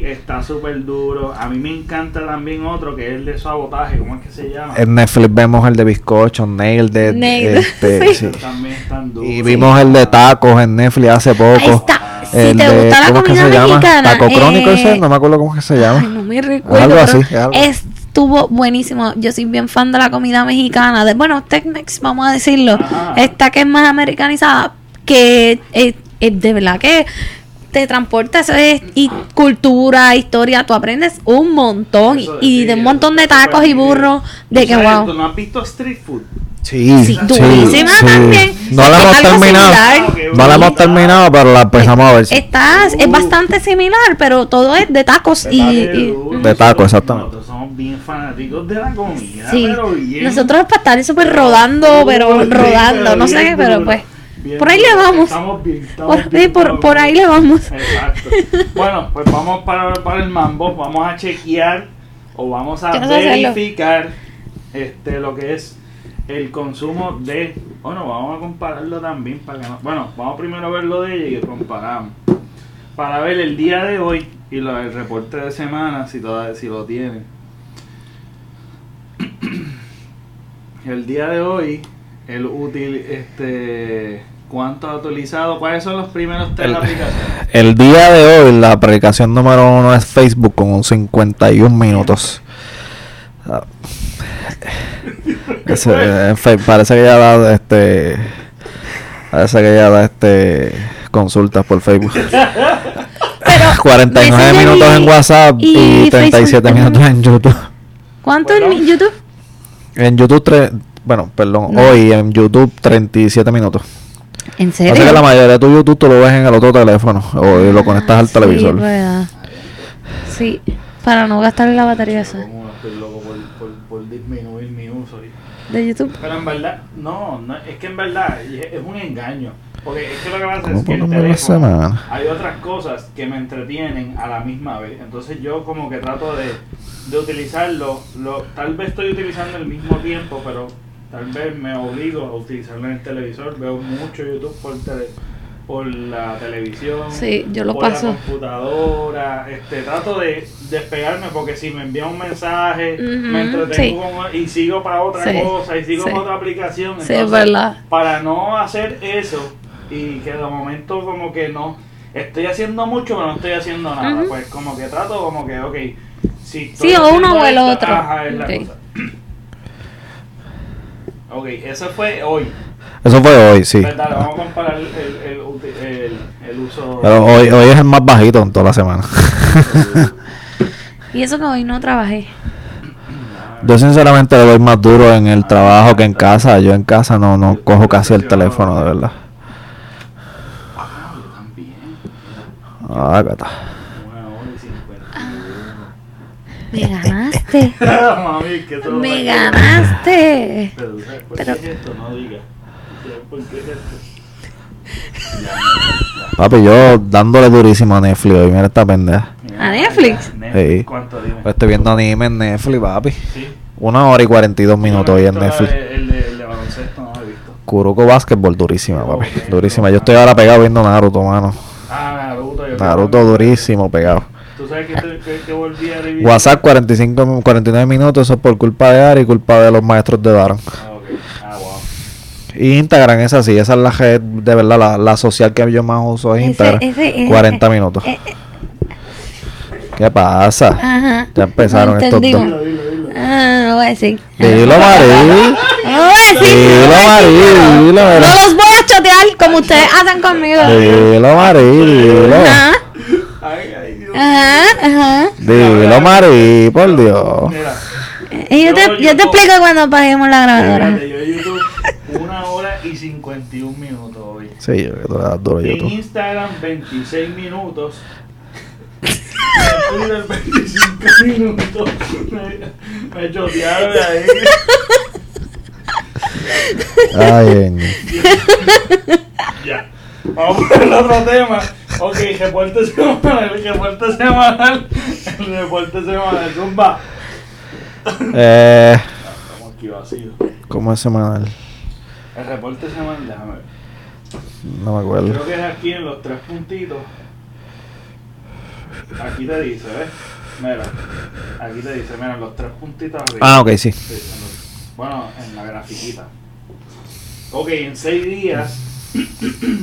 S1: Está súper duro. A mí me encanta también otro que es el de sabotaje. ¿Cómo es que se llama?
S2: En Netflix vemos el de bizcocho, Nail de
S3: Nailed,
S2: este,
S3: sí.
S2: sí.
S1: También están duros.
S2: Y vimos el de tacos en Netflix hace poco.
S3: Ahí está. Si
S2: El
S3: te
S2: de-
S3: gusta la
S2: ¿cómo es que
S3: comida mexicana.
S2: Taco Crónico
S3: eh,
S2: ese, no me acuerdo cómo es que se llama.
S3: Ay, no me recuerdo.
S2: Algo así, es algo.
S3: Estuvo buenísimo. Yo soy bien fan de la comida mexicana. De, bueno, Tex-Mex, vamos a decirlo.
S1: Ajá.
S3: Esta que es más americanizada. Que es, es de verdad que te transporta eso es, y cultura, historia. Tú aprendes un montón.
S1: Eso
S3: y
S1: sí,
S3: de un montón de tacos y burros. De
S1: ¿Tú
S3: que
S1: sabes-
S3: wow.
S1: ¿Tú no has visto street food?
S2: Sí,
S3: Sí, durísima también.
S2: No la hemos terminado.
S3: similar.
S2: No la hemos terminado, pero la empezamos a ver. sí.
S3: Está, es bastante similar, pero todo es de tacos y, y-
S2: De taco, exactamente.
S1: Nosotros somos bien fanáticos de la comida.
S3: Sí,
S1: pero bien
S3: nosotros para estar súper rodando, pero rodando, no sé, pero pues,
S1: bien
S3: por ahí le vamos.
S1: Estamos bien, estamos
S3: por,
S1: bien,
S3: por, ahí le vamos.
S1: Exacto. Bueno, pues vamos para, para el mambo, vamos a chequear o vamos a verificar este lo que es el consumo de, bueno, vamos a compararlo también para que no, bueno, vamos primero a ver lo de ella y comparamos. Para ver el día de hoy y lo del reporte de semana si todavía si lo tienen. El día de hoy el útil este cuánto ha utilizado, cuáles son los primeros tres
S2: El-
S1: aplicaciones.
S2: El día de hoy, la aplicación número uno es Facebook con un 51 minutos. Ah. Ese, eh, parece que ya da este. Parece que ya da este. Consultas por Facebook.
S3: Pero
S2: 49
S3: Messenger
S2: minutos
S3: y-
S2: en WhatsApp y,
S3: y
S2: 37
S3: Facebook.
S2: minutos en YouTube.
S3: ¿Cuánto en
S1: Bueno.
S3: YouTube?
S2: En YouTube, tre- bueno, perdón,
S3: No.
S2: hoy en YouTube 37 minutos.
S3: ¿En
S2: Así
S3: serio?
S2: que la mayoría de tu YouTube tú lo ves en el otro teléfono o lo conectas al
S3: Sí,
S2: televisor.
S3: verdad. Sí, para no gastar la batería esa
S1: estoy loco por, por, por disminuir mi uso.
S3: de YouTube.
S1: Pero en verdad, no, no, es que en verdad es, un engaño. Porque es que lo que pasa
S2: ¿Cómo
S1: es que el teléfono,
S2: semana?
S1: hay otras cosas que me entretienen a la misma vez. Entonces yo como que trato de, de utilizarlo. Lo, tal vez estoy utilizando al mismo tiempo, pero tal vez me obligo a utilizarlo en el televisor. Veo mucho YouTube por, tele- por la televisión.
S3: Sí, yo lo
S1: por
S3: paso.
S1: la computadora. Este, trato de despegarme porque si me envía un mensaje,
S3: Ujú,
S1: me entretengo
S3: sí.
S1: con- y sigo para otra
S3: Sí,
S1: cosa y sigo para otra aplicación.
S3: Sí, es verdad.
S1: Para no hacer eso y que de momento como que no estoy haciendo mucho pero no estoy haciendo nada, pues como que trato como que, ok, si
S3: Sí, o uno o el otro.
S1: ajá, es la
S3: Ok.
S1: cosa. Ok, eso fue hoy.
S2: Eso fue hoy, sí.
S1: ¿Verdad? Vamos a comparar el, el, uti- el, el uso.
S2: Pero hoy, hoy es el más bajito en toda la semana.
S3: Y eso que hoy no trabajé.
S2: Yo sinceramente le doy más duro en el trabajo que en casa. Yo en casa no, no cojo casi el teléfono, de verdad.
S1: Ah, yo también.
S2: Ah, gata.
S1: Una hora y cincuenta
S3: Me ganaste.
S1: Mami, que no
S3: Me ganaste.
S1: Pero, ¿sabes ¿por
S3: Pero-
S1: qué es esto? No digas. ¿Sabes ¿Por qué es esto?
S2: Papi, yo dándole durísimo a Netflix hoy. Mira esta pendeja.
S3: ¿A Netflix?
S2: Sí.
S1: ¿Cuánto dime?
S2: Pues estoy viendo anime en Netflix, papi.
S1: Sí.
S2: Una hora y 42 minutos hoy en Netflix.
S1: El de, el de baloncesto no lo he visto.
S2: Kuroko Basketball, durísima, papi.
S1: Ok,
S2: Durísima.
S1: no,
S2: Yo estoy ahora pegado viendo Naruto, mano.
S1: Ah, Naruto. yo
S2: Naruto durísimo, pegado.
S1: ¿Tú sabes que, te- que, que volví a revivir?
S2: WhatsApp 45, 49 minutos, eso es por culpa de Ari y culpa de los maestros de Daron.
S1: Ah, ok. Ah, wow.
S2: Y Instagram es así, esa es la red, de verdad, la, la social que yo más uso es Instagram.
S3: ese- ese-
S2: 40 minutos.
S3: eh, eh,
S2: ¿Qué pasa?
S3: Ajá.
S2: Ya empezaron
S3: No
S2: estos dos.
S1: Dilo, dilo, dilo.
S3: Ah, no voy a decir.
S2: Dilo, Mari.
S3: No voy a decir.
S2: Dilo, Mari, dilo,
S3: No los voy a chotear como ustedes hacen conmigo.
S2: Dilo.
S3: Ajá. Ajá, ajá.
S2: Dilo, Mari, por Dios.
S1: Mira,
S3: Y yo te, yo te explico cuando paguemos la grabadora.
S1: fíjate, yo en YouTube una hora y 51 minutos hoy.
S2: Sí, yo creo que das duro
S1: En
S2: YouTube.
S1: Instagram 26 minutos. Twitter 25 minutos. Me, me chotearon ahí.
S2: Ay.
S1: Ya. Vamos con el otro tema. Ok, reporte semanal. El reporte semanal. El reporte semanal. Zumba.
S2: Eh,
S1: Estamos aquí vacíos.
S2: ¿cómo es semanal?
S1: El reporte semanal, déjame ver.
S2: No me acuerdo.
S1: Creo que es aquí en los tres puntitos. Aquí te dice, ¿ves? Mira. Aquí te dice, mira, los tres puntitos arriba.
S2: Ah, ok, sí.
S1: Sí, en los- bueno, en la grafiquita. Ok, en seis días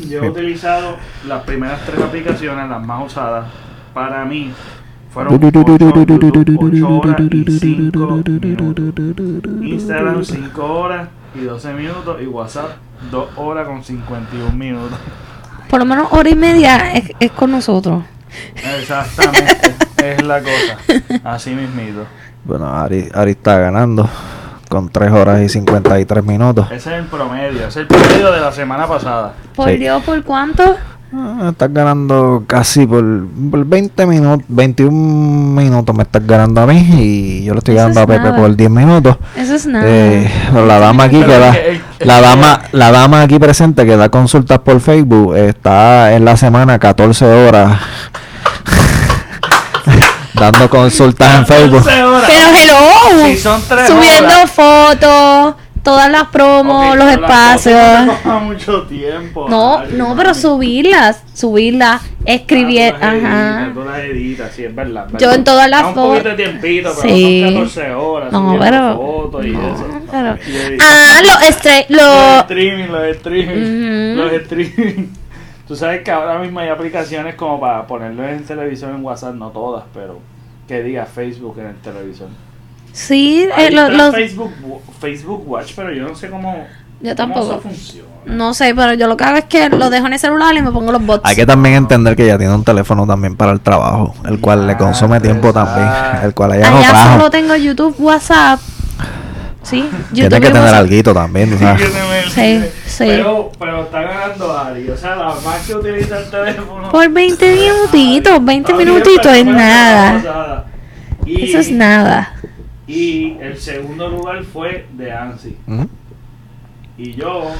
S1: yo he utilizado las primeras tres aplicaciones, las más usadas. Para mí fueron 8, horas y 5 minutos. Instagram 5 horas y 12 minutos y WhatsApp 2 horas con 51 minutos.
S3: Por lo menos hora y media es, es con nosotros.
S1: Exactamente, es la cosa. Así mismito.
S2: Bueno, Ari, Ari está ganando con 3 horas y 53 minutos.
S1: Ese es el promedio, ese es el promedio de la semana pasada.
S3: Por
S2: Sí.
S3: Dios, ¿por cuánto?
S2: Ah, estás ganando casi por, por 20 minutos, 21 minutos me estás ganando a mí y yo le estoy
S3: Eso
S2: ganando
S3: es
S2: a Pepe
S3: nada.
S2: por 10 minutos.
S3: Eso es nada.
S2: Eh, la dama aquí
S1: Pero
S2: que da,
S1: el-
S2: la dama, la dama aquí presente que da consultas por Facebook está en la semana 14 horas dando consultas en Facebook.
S1: 14 horas.
S3: Pero hello.
S1: Si son tres
S3: Subiendo
S1: horas.
S3: fotos, todas las promos,
S1: Ok,
S3: los
S1: fotos
S3: espacios.
S1: no toma mucho tiempo.
S3: No,
S1: Ari,
S3: no, pero subirlas, subirlas, escribir,
S1: Ah,
S3: ajá.
S1: editas, sí, es verdad.
S3: Yo en todas las
S1: Da un
S3: fo-
S1: poquito de tiempito, pero
S3: Sí.
S1: son 14 horas.
S3: No,
S1: subiendo
S3: pero-
S1: fotos y
S3: no,
S1: eso.
S3: pero-. Ah, los
S1: Los
S3: los
S1: streaming, los streaming,
S3: Ujú.
S1: los streaming. Tú sabes que ahora mismo hay aplicaciones como para ponerlo en televisión en WhatsApp, no todas, pero que diga Facebook en el televisor.
S3: Sí, eh, lo-
S1: está
S3: los
S1: Facebook, Facebook Watch, pero yo no sé cómo,
S3: Yo
S1: cómo
S3: tampoco.
S1: eso funciona.
S3: no sé, pero yo lo que hago es que lo dejo en el celular y me pongo los bots.
S2: Hay que también entender que ella tiene un teléfono también para el trabajo, el cual le consume tiempo también, el cual ella no
S3: Allá
S2: trajo.
S3: solo tengo YouTube, WhatsApp. Sí,
S2: Tiene
S3: YouTube
S2: que tener alguito también, tú
S1: Sí,
S2: sabes.
S3: Sí, sí.
S1: Pero, pero está ganando Ari. O sea, la más que utiliza el teléfono.
S3: Por 20 minutitos, 20
S1: Está bien,
S3: minutitos es nada.
S1: Y,
S3: Eso es nada.
S1: Y el segundo lugar fue de Ansi. Y yo,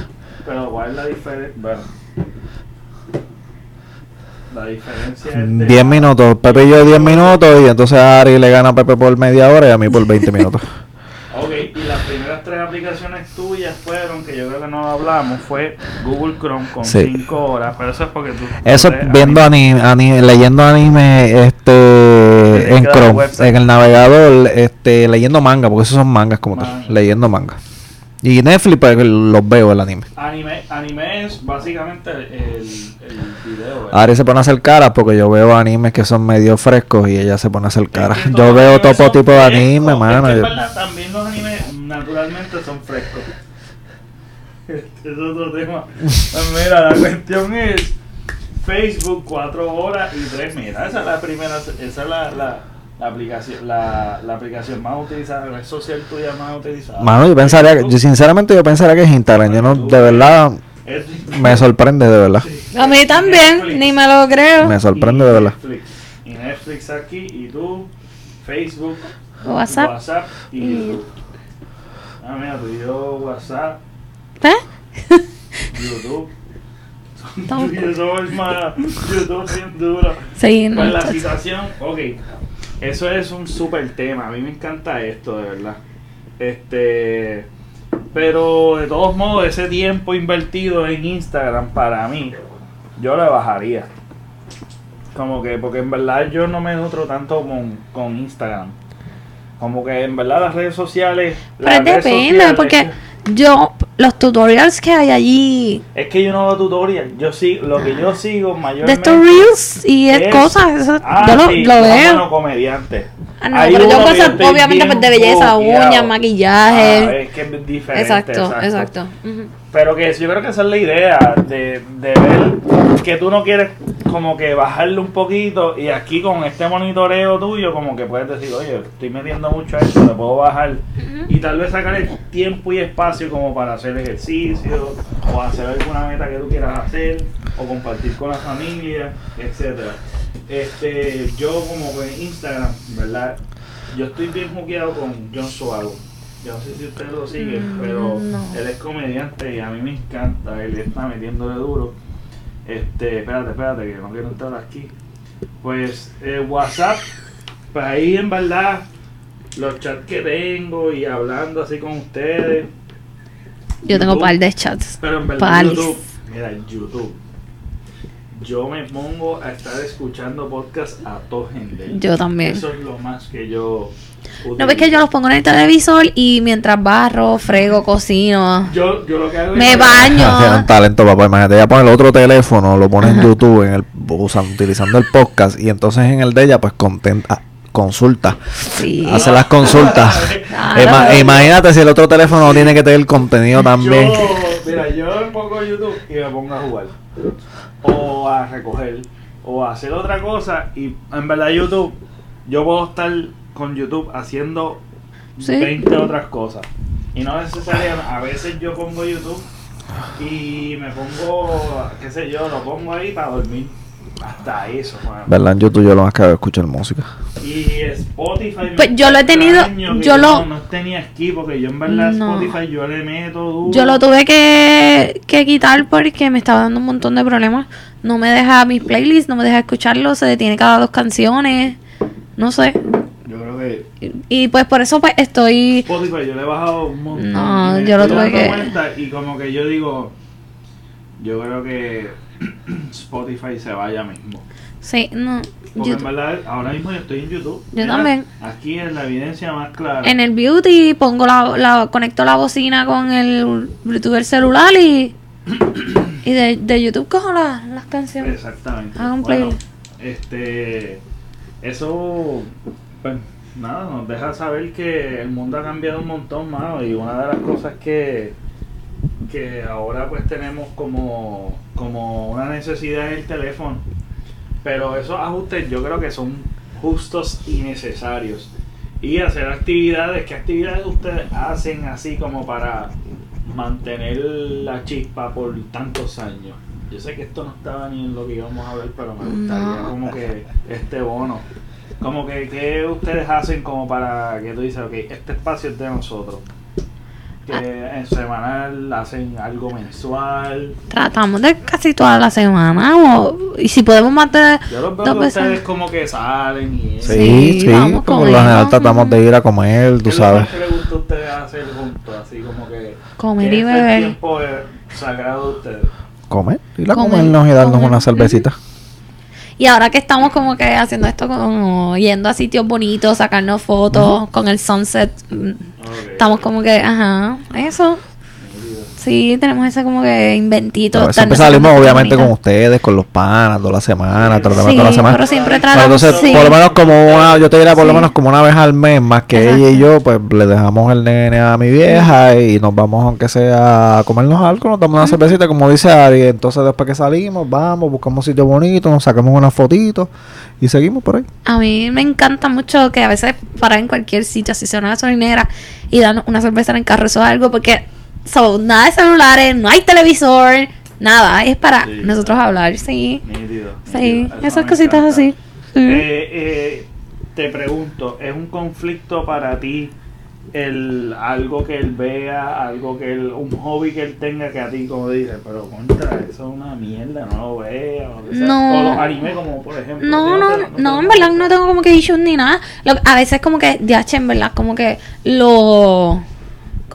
S1: pero ¿cuál es la diferencia? Bueno, la diferencia es de
S2: 10 minutos, Pepe y yo 10 minutos y entonces Ari le gana a Pepe por media hora y a mí por 20 minutos.
S1: Y las primeras tres aplicaciones tuyas fueron, que yo creo que no hablamos, fue Google Chrome con
S2: Sí.
S1: 5 horas, pero eso es porque tú...
S2: Eso
S1: tú
S2: viendo anime, ani- leyendo anime este en
S1: que
S2: Chrome, en el navegador, este leyendo manga, porque esos son mangas como tal,
S1: Manga.
S2: leyendo manga. Y Netflix pues los veo el anime.
S1: Anime, anime es básicamente el, el video. ¿verdad?
S2: Ari se pone a hacer caras porque yo veo animes que son medio frescos y ella se pone a hacer caras.
S1: Es que
S2: Yo veo todo tipo de anime,
S1: Es
S2: mano.
S1: que
S2: yo-
S1: verdad también los animes son frescos. Este es otro tema. Pues mira, la cuestión es Facebook 4 horas y 3. Mira, esa es la primera, esa es la, la, la aplicación, la, la aplicación más utilizada, la red social tuya más utilizada.
S2: Mano, yo pensaría, que- yo sinceramente yo pensaría que es Instagram. Yo no, de verdad, me sorprende de verdad.
S3: A mí también,
S1: Netflix.
S3: ni me lo creo.
S2: Me sorprende
S1: y
S2: de verdad.
S1: Netflix. Y Netflix aquí, y tú, Facebook,
S3: WhatsApp.
S1: WhatsApp y
S3: Y-
S1: YouTube. Ah, mira, yo, WhatsApp,
S3: ¿Eh?
S1: YouTube.
S3: Tampoco.
S1: y eso es más YouTube bien duro.
S3: Sí, no.
S1: Pues la situación, ok, eso es un súper tema. A mí me encanta esto, de verdad. Este, pero de todos modos, ese tiempo invertido en Instagram para mí, yo le bajaría. Como que, porque en verdad yo no me nutro tanto con, con Instagram. Como que en verdad las redes sociales.
S3: Pero
S1: redes
S3: depende, porque yo, los tutorials que hay allí,
S1: Es que yo no veo tutorial. Yo sí, lo que yo sigo
S3: de
S1: mayormente.
S3: estos reels y es cosas, eso-
S1: Ah,
S3: yo lo,
S1: sí,
S3: lo
S1: no,
S3: veo.
S1: bueno, comediante.
S3: Ah, no,
S1: Hay
S3: pero yo cosas, obviamente, pues de belleza, uñas, maquillaje.
S1: Ah, es que es diferente.
S3: exacto, exacto. Ujú.
S1: Pero que yo creo que esa es la idea de, de ver que tú no quieres como que bajarle un poquito y aquí con este monitoreo tuyo como que puedes decir, oye, estoy metiendo mucho a esto, le puedo bajar y tal vez sacar el tiempo y espacio como para hacer ejercicio o hacer alguna meta que tú quieras hacer o compartir con la familia, etcétera. Este, yo como en Instagram, ¿verdad? Yo estoy bien jugueado con John Suago. Yo no sé si ustedes lo siguen,
S3: Mm,
S1: pero
S3: no.
S1: él es comediante y a mí me encanta. Él está metiéndole duro. Este, espérate, espérate, que no quiero entrar aquí. Pues eh, WhatsApp, pues ahí en verdad, los chats que tengo y hablando así con ustedes.
S3: Yo tengo
S1: YouTube,
S3: par de chats.
S1: Pero en verdad. YouTube, mira, YouTube. Yo me pongo a estar escuchando podcast a todo gente.
S3: Yo también.
S1: Eso es lo más que yo.
S3: No ves que yo los pongo en el televisor y mientras barro, frego, cocino,
S1: Yo, yo lo que hago es-
S3: me
S2: un
S3: baño.
S2: talento, papá. Imagínate, ella pone el otro teléfono, lo pone en. YouTube, en el, usan- utilizando el podcast, y entonces en el de ella, pues contenta, consulta.
S3: Sí.
S2: Hace las consultas.
S3: Claro.
S2: Ima- imagínate si el otro teléfono tiene que tener contenido también.
S1: Yo, mira, yo me pongo YouTube y me pongo a jugar. O a recoger. O a hacer otra cosa. Y en verdad, YouTube, yo puedo estar con YouTube haciendo
S3: Sí.
S1: 20 otras cosas. Y no necesariamente, a veces yo pongo YouTube y me pongo, qué sé yo, lo pongo ahí para dormir. Hasta eso, mano.
S2: ¿Verdad? En YouTube yo lo más que escuchar música.
S1: Y Spotify.
S3: Pues yo lo he tenido- yo lo-
S1: No, no tenía aquí porque yo en verdad
S3: No.
S1: Spotify yo le meto duro.
S3: Yo lo tuve que, que quitar porque me estaba dando un montón de problemas. No me deja mis playlists, no me deja escucharlo, se detiene cada dos canciones. No sé.
S1: Yo creo que
S3: Y, y pues por eso pues estoy...
S1: Spotify yo le he bajado un montón.
S3: No, yo lo tuve que-
S1: y como que yo digo, yo creo que Spotify se vaya mismo.
S3: Sí, no.
S1: Porque en verdad ahora mismo yo estoy en YouTube.
S3: Yo también.
S1: Aquí es la evidencia más clara.
S3: en el beauty pongo la, la conecto la bocina con el Bluetooth del celular y... Y de, de YouTube cojo la- las canciones.
S1: Exactamente.
S3: Haga un
S1: Bueno, este, eso, pues nada, nos deja saber que el mundo ha cambiado un montón, mano, y una de las cosas que, que ahora pues tenemos como, como una necesidad es el teléfono. Pero esos ajustes yo creo que son justos y necesarios. Y hacer actividades, ¿qué actividades ustedes hacen así como para mantener la chispa por tantos años? Yo sé que esto no estaba ni en lo que íbamos a ver, pero me gustaría
S3: No.
S1: como que este bono. Como que, ¿qué ustedes hacen como para que tú dices, ok, este espacio es de nosotros? Que en semanal hacen algo mensual.
S3: Tratamos de casi toda la semana. o- y si podemos de
S1: Yo los veo
S3: dos
S1: que
S3: veces.
S1: ustedes como que salen y eso.
S2: Sí,
S3: Sí,
S2: sí,
S3: vamos,
S2: por lo general tratamos de ir a comer,
S1: ¿Qué
S2: tú
S1: lo
S2: sabes.
S1: que les gusta a ustedes hacer juntos? Así como que...
S3: Comer y
S1: es el
S3: beber.
S1: tiempo sagrado de ustedes.
S2: Comer, ir a
S3: Comer,
S2: comernos y darnos
S3: comer,
S2: una cervecita.
S3: Y ahora que estamos como que haciendo esto, como yendo a sitios bonitos, sacarnos fotos con el sunset, mm, estamos como que, ajá, eso. Sí, tenemos ese como que inventito.
S2: Pero siempre salimos obviamente con ustedes, con los panas, toda la semana, tratamos
S3: Sí,
S2: toda la semana.
S3: pero siempre tratamos.
S2: entonces,
S3: sí.
S2: por lo menos como una, yo te diría por lo menos como una vez al mes, más que
S3: Exacto.
S2: ella y yo, pues le dejamos el nene a mi vieja y nos vamos aunque sea a comernos algo, nos damos una cervecita, como dice Ari, entonces después que salimos, vamos, buscamos sitio bonito, nos sacamos unas fotitos y seguimos por ahí.
S3: A mí me encanta mucho que a veces parar en cualquier sitio, así sea una gasolinera, y darnos una cerveza en el carro, eso es algo, porque so, nada de celulares, no hay televisor, nada, es para
S1: Sí,
S3: nosotros hablar, sí.
S1: Nítido,
S3: Sí,
S1: nítido. Eso
S3: esas cositas
S1: encanta.
S3: así. Sí.
S1: Eh, eh, te pregunto, ¿es un conflicto para ti el algo que él vea, algo que él, un hobby que él tenga que a ti como dices, pero contra, eso es una mierda, no lo vea, o sea.
S3: No.
S1: O los anime como por ejemplo.
S3: No,
S1: ¿Te-
S3: no,
S1: te-
S3: no, en verdad no tengo como que issues ni nada. Lo- a veces como que, DH, en verdad, como que lo,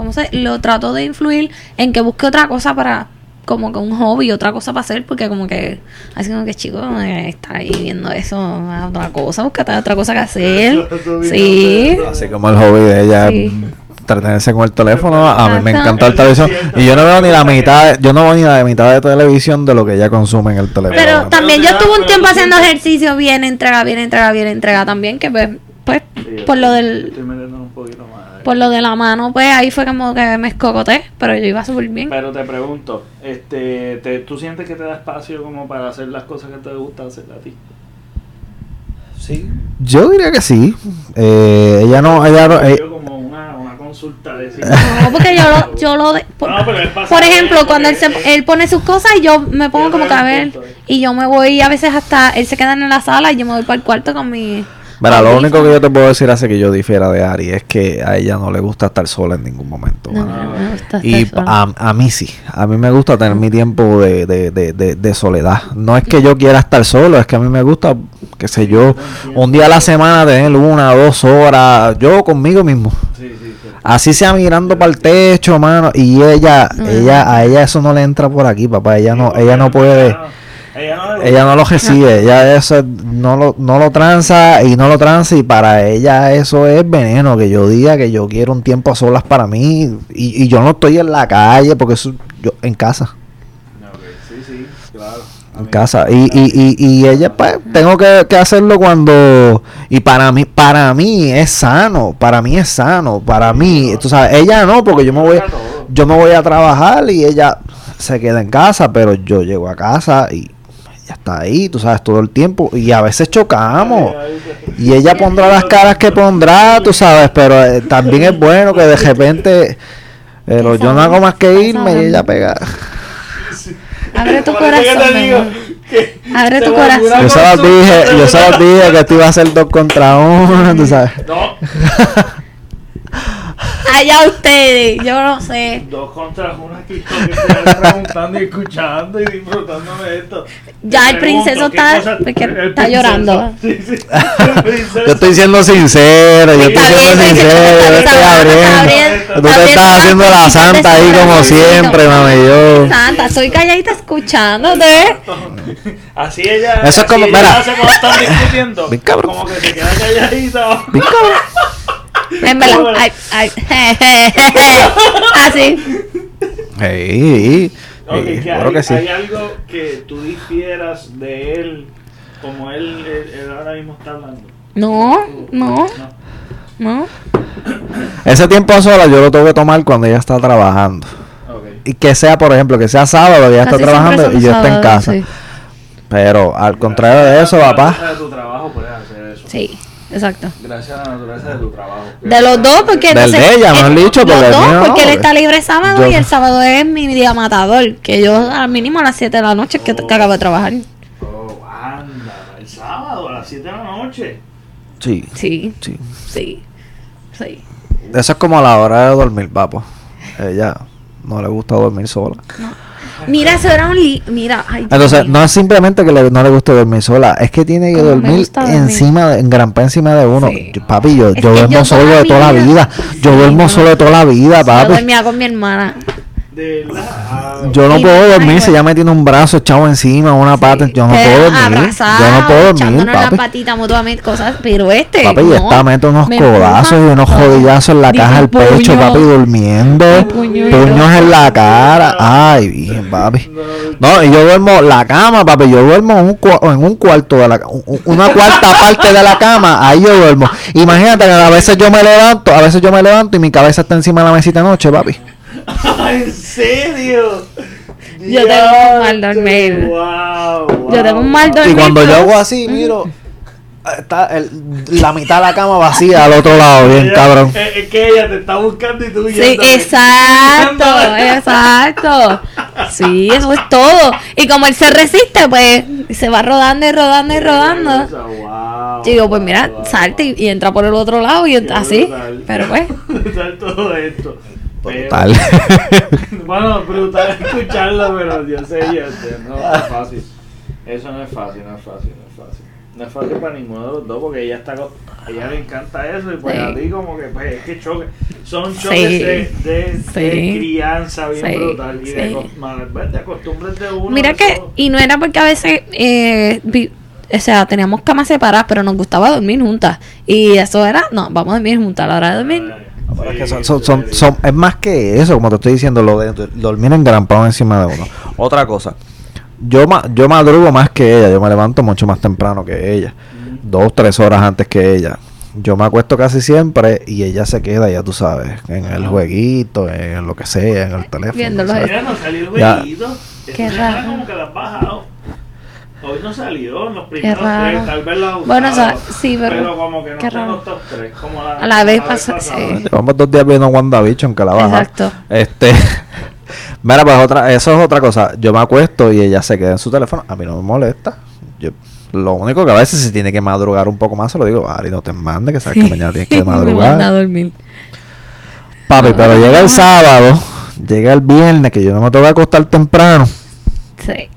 S3: ¿cómo se? Lo trato de influir en que busque otra cosa para, como que un hobby, otra cosa para hacer, porque como que, así como que chico, eh, está ahí viendo eso, ah, otra cosa, búscate otra cosa que hacer. Sí.
S2: Así como el hobby de ella
S3: Sí.
S2: entretenerse con el teléfono, a mí me encanta el televisión y yo no veo ni la mitad, yo no veo ni la mitad de televisión de lo que ella consume en el teléfono.
S3: Pero también yo estuve un tiempo haciendo ejercicio, bien entrega, bien entrega, bien entrega también, que pues, pues, por lo del,
S1: Estoy un poquito más.
S3: Por lo de la mano, pues ahí fue como que me escocoté, pero yo iba súper bien.
S1: Pero te pregunto, este, te, ¿tú sientes que te da espacio como para hacer las cosas que te gusta hacer a ti?
S2: Sí. Yo diría que sí. Eh, ella no, ella no, eh,
S1: Yo como una, una consulta de decir,
S3: No, porque yo lo, yo lo de- por,
S1: No,
S3: por ejemplo, cuando él se,
S1: porque-
S3: él pone sus cosas y yo me pongo
S1: Yo
S3: como que a
S1: veo el
S3: ver
S1: punto, eh.
S3: y yo me voy a veces hasta él se queda en la sala y yo me voy para el cuarto con mi
S2: Mira, lo único que yo te puedo decir hace que yo difiera de Ari es que a ella no le gusta estar sola en ningún momento.
S3: No, no me gusta estar
S2: Y
S3: sola.
S2: a, a mí sí, a mí me gusta tener mi tiempo de, de, de, de, de soledad. No es que yo quiera estar solo, es que a mí me gusta, qué sé yo, un día a la semana tener una, dos horas, yo conmigo mismo.
S1: sí, sí, sí.
S2: Así sea mirando para el techo, mano. Y ella,
S3: Mm.
S2: ella, a ella eso no le entra por aquí, papá. Ella no, ella no puede.
S1: Ella no, le
S2: Ella no lo recibe, ella eso no lo, no lo tranza y no lo tranza y para ella eso es veneno, que yo diga que yo quiero un tiempo a solas para mí y, y yo no estoy en la calle porque eso yo en casa,
S1: Sí, sí, claro.
S2: En casa. Y, y, y, y ella pues tengo que, que hacerlo cuando y para mí para mí es sano, para mí es sano, para mí, tú sabes, ella no porque yo me voy yo me voy a trabajar y ella se queda en casa, pero yo llego a casa y ella está ahí, tú sabes, todo el tiempo y a veces chocamos. Y ella pondrá las caras que pondrá, tú sabes, pero eh, también es bueno que de repente, pero yo no hago más que irme y ella pega.
S3: Abre tu corazón.
S1: digo
S3: Abre tu corazón.
S2: Yo se los dije, yo se los dije que esto iba a ser dos contra uno, tú sabes.
S1: No,
S3: Allá ustedes, yo no sé.
S1: dos contra uno aquí, que estoy preguntando y escuchando y disfrutándome de esto.
S3: Ya
S1: Te
S3: el princeso
S1: pregunto, ¿qué
S3: está-
S1: cosa- el
S3: está
S1: princeso-
S3: llorando.
S1: Sí, sí.
S2: Yo estoy siendo sincero, yo estoy siendo sincero, yo estoy abriendo. Tú te estás
S3: está
S2: haciendo la santa ahí como siempre, mami, yo.
S3: Santa, estoy calladita escuchándote.
S1: Así ella.
S2: Eso es como- mira.
S1: Como que se queda calladita.
S3: Verdad, ay, ay, así.
S2: Sí,
S1: Ok,
S2: sí,
S1: que
S2: claro
S1: hay,
S2: que sí.
S1: hay algo que tú difieras de él, como él, él, él ahora mismo está hablando.
S3: No, no, no.
S2: Ese tiempo a solas yo lo tengo que tomar cuando ella está trabajando. Y que sea, por ejemplo, que sea sábado, ella está
S3: Casi
S2: trabajando y yo esté en casa.
S3: Sí,
S2: Pero al contrario de eso, papá.
S1: de tu trabajo puedes hacer eso.
S3: sí, exacto.
S1: Gracias a la naturaleza de tu trabajo.
S3: De los dos, porque
S2: Del de ella, me han
S3: el-
S2: dicho,
S3: los dos,
S2: mío no,
S3: porque él está libre sábado
S2: yo-
S3: y el sábado es mi día matador, que yo al mínimo a las 7 de la noche que, que acabo de trabajar.
S1: Oh, anda, el sábado a las 7 de la noche.
S2: Sí,
S3: Sí,
S2: sí.
S3: sí, sí.
S2: Eso es como a la hora de dormir, papá. Ella no le gusta dormir sola.
S3: Mira, eso era un li mira, ay,
S2: Entonces, no es simplemente que le- no le guste dormir sola, es que tiene que dormir encima, de, en gran encima de uno.
S3: Sí.
S2: Yo- papi, yo, yo duermo
S3: yo
S2: solo de toda la
S3: vida-.
S2: Yo
S3: Sí,
S2: duermo
S3: no.
S2: solo de toda la vida,
S3: Yo
S2: papi.
S3: dormía con mi hermana.
S1: De
S2: Yo no
S3: Y
S2: puedo
S3: ay,
S2: dormir si
S3: bueno.
S2: ella me tiene un brazo echado encima, una pata. Yo no
S3: Pero
S2: puedo dormir. Yo no puedo dormir,
S3: la
S2: papi.
S3: patita mutuamente, cosas, pero este.
S2: Papi, esta mete unos
S3: me
S2: codazos y unos jodillazos en la
S3: Dice
S2: caja del pecho, papi, durmiendo. Puños en la cara. Ay, bien, papi. No, y yo duermo la cama, papi. Yo duermo en un, en un cuarto de la una cuarta parte de la cama. Ahí yo duermo. Imagínate que a veces yo me levanto, a veces yo me levanto y mi cabeza está encima de la mesita de noche, papi.
S1: ¿En serio?
S3: Yo tengo un mal dormir.
S1: Wow,
S3: Yo tengo un mal
S2: Y
S3: dormir.
S2: cuando yo hago así, miro, está el- la mitad de la cama vacía al otro lado, bien cabrón.
S1: Es, es que ella te está buscando y tú
S3: Sí,
S1: yéndote.
S3: exacto, exacto. Sí, eso es todo. Y como él se resiste, pues se va rodando y rodando y rodando.
S1: Wow,
S3: Digo, pues mira,
S1: wow,
S3: salte y,
S1: wow.
S3: y entra por el otro lado y así.
S1: brutal.
S3: Pero pues,
S1: todo esto. Pero-
S2: Tal.
S1: Bueno, brutal escucharlo, pero yo sé, yo sé, no es fácil. Eso no es fácil, no es fácil, no es fácil. No es fácil para ninguno de los dos porque ella está ella le encanta eso y pues
S3: Sí.
S1: a ti como que pues es que choque. Son choques
S3: Sí.
S1: de, de, crianza bien brutal y de, mal- de costumbres de uno.
S3: mira que,
S1: eso-
S3: y no era porque a veces, eh, vi- o sea, teníamos camas separadas, pero nos gustaba dormir juntas. Y eso era, no, vamos a dormir juntas a la hora de dormir.
S2: Pero es que son, son, son- es más que eso, como te estoy diciendo, lo de dormir engrampado encima de uno. Otra cosa, yo, ma- yo madrugo más que ella, yo me levanto mucho más temprano que ella, dos, tres horas antes que ella. yo me acuesto casi siempre y ella se queda, ya tú sabes, en el jueguito, en lo que sea, en el teléfono.
S3: Viendo los-
S2: ¿sabes?
S1: Mira, no salió el jueguito.
S3: Qué raro.
S1: como que la has bajado. Hoy no salió, en los primeros
S3: raro.
S1: tres, tal vez la
S3: Bueno,
S1: usado,
S3: o sea, sí, pero-
S1: como que no los top tres, como la,
S3: A la vez
S1: pasada.
S3: pasó- sí.
S2: Llevamos dos días viendo WandaVision que la baja.
S3: Exacto.
S2: Este. Mira, pues otra, eso es otra cosa. Yo me acuesto y ella se queda en su teléfono. A mí no me molesta. Yo, lo único que a veces si tiene que madrugar un poco más, se lo digo, Ari, no te mande, que sabes que mañana tienes que
S3: Me manda a
S2: madrugar.
S3: dormir.
S2: Papi, pero llega el sábado, llega el viernes, que yo no me tengo que acostar temprano.
S3: Sí.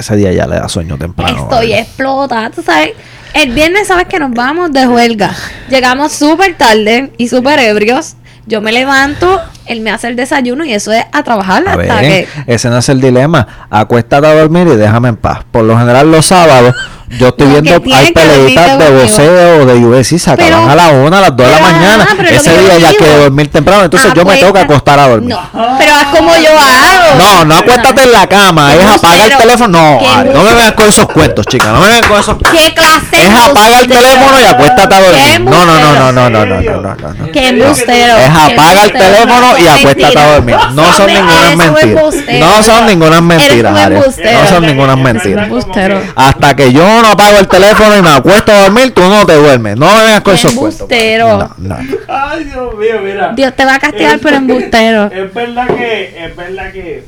S2: Ese día ya le da sueño temprano.
S3: Estoy
S2: Ari.
S3: explotada, tú sabes. El viernes sabes que nos vamos de huelga. Llegamos súper tarde y súper ebrios. Yo me levanto, él me hace el desayuno y eso es a trabajar
S2: A
S3: hasta
S2: ver,
S3: que...
S2: ese no es el dilema. Acuéstate a dormir y déjame en paz. Por lo general los sábados yo estoy
S3: No, que
S2: viendo hay
S3: que
S2: peleitas de boxeo o de UFC, se
S3: Pero-
S2: acaban a la una, a las dos de la mañana. Ese
S3: que
S2: día ya quiero dormir temprano, entonces yo me tengo que acostar a dormir.
S3: No, pero haz como yo hago.
S2: No, no acuéstate en la cama, es apaga el teléfono. No, Ari, no me vengas con esos cuentos, chica, no me vengas con esos
S3: ¿Qué clase
S2: Es apaga el teléfono y acuéstate a dormir. No, no, no, no, no, no, no,
S1: ¿En
S2: no, no.
S3: Qué embustero.
S2: Es apaga el teléfono y acuéstate
S3: Mentira.
S2: a dormir. No son ninguna
S3: embustero.
S2: No son ninguna
S3: embustero.
S2: No son ninguna
S1: que-
S2: Hasta que yo no apago el teléfono y me acuesto a dormir, tú no te duermes. No me vengas con esos cuentos.
S3: embustero.
S2: No, no.
S1: Ay, Dios mío, mira.
S3: Dios te va a castigar por embustero.
S1: Es verdad que, es verdad que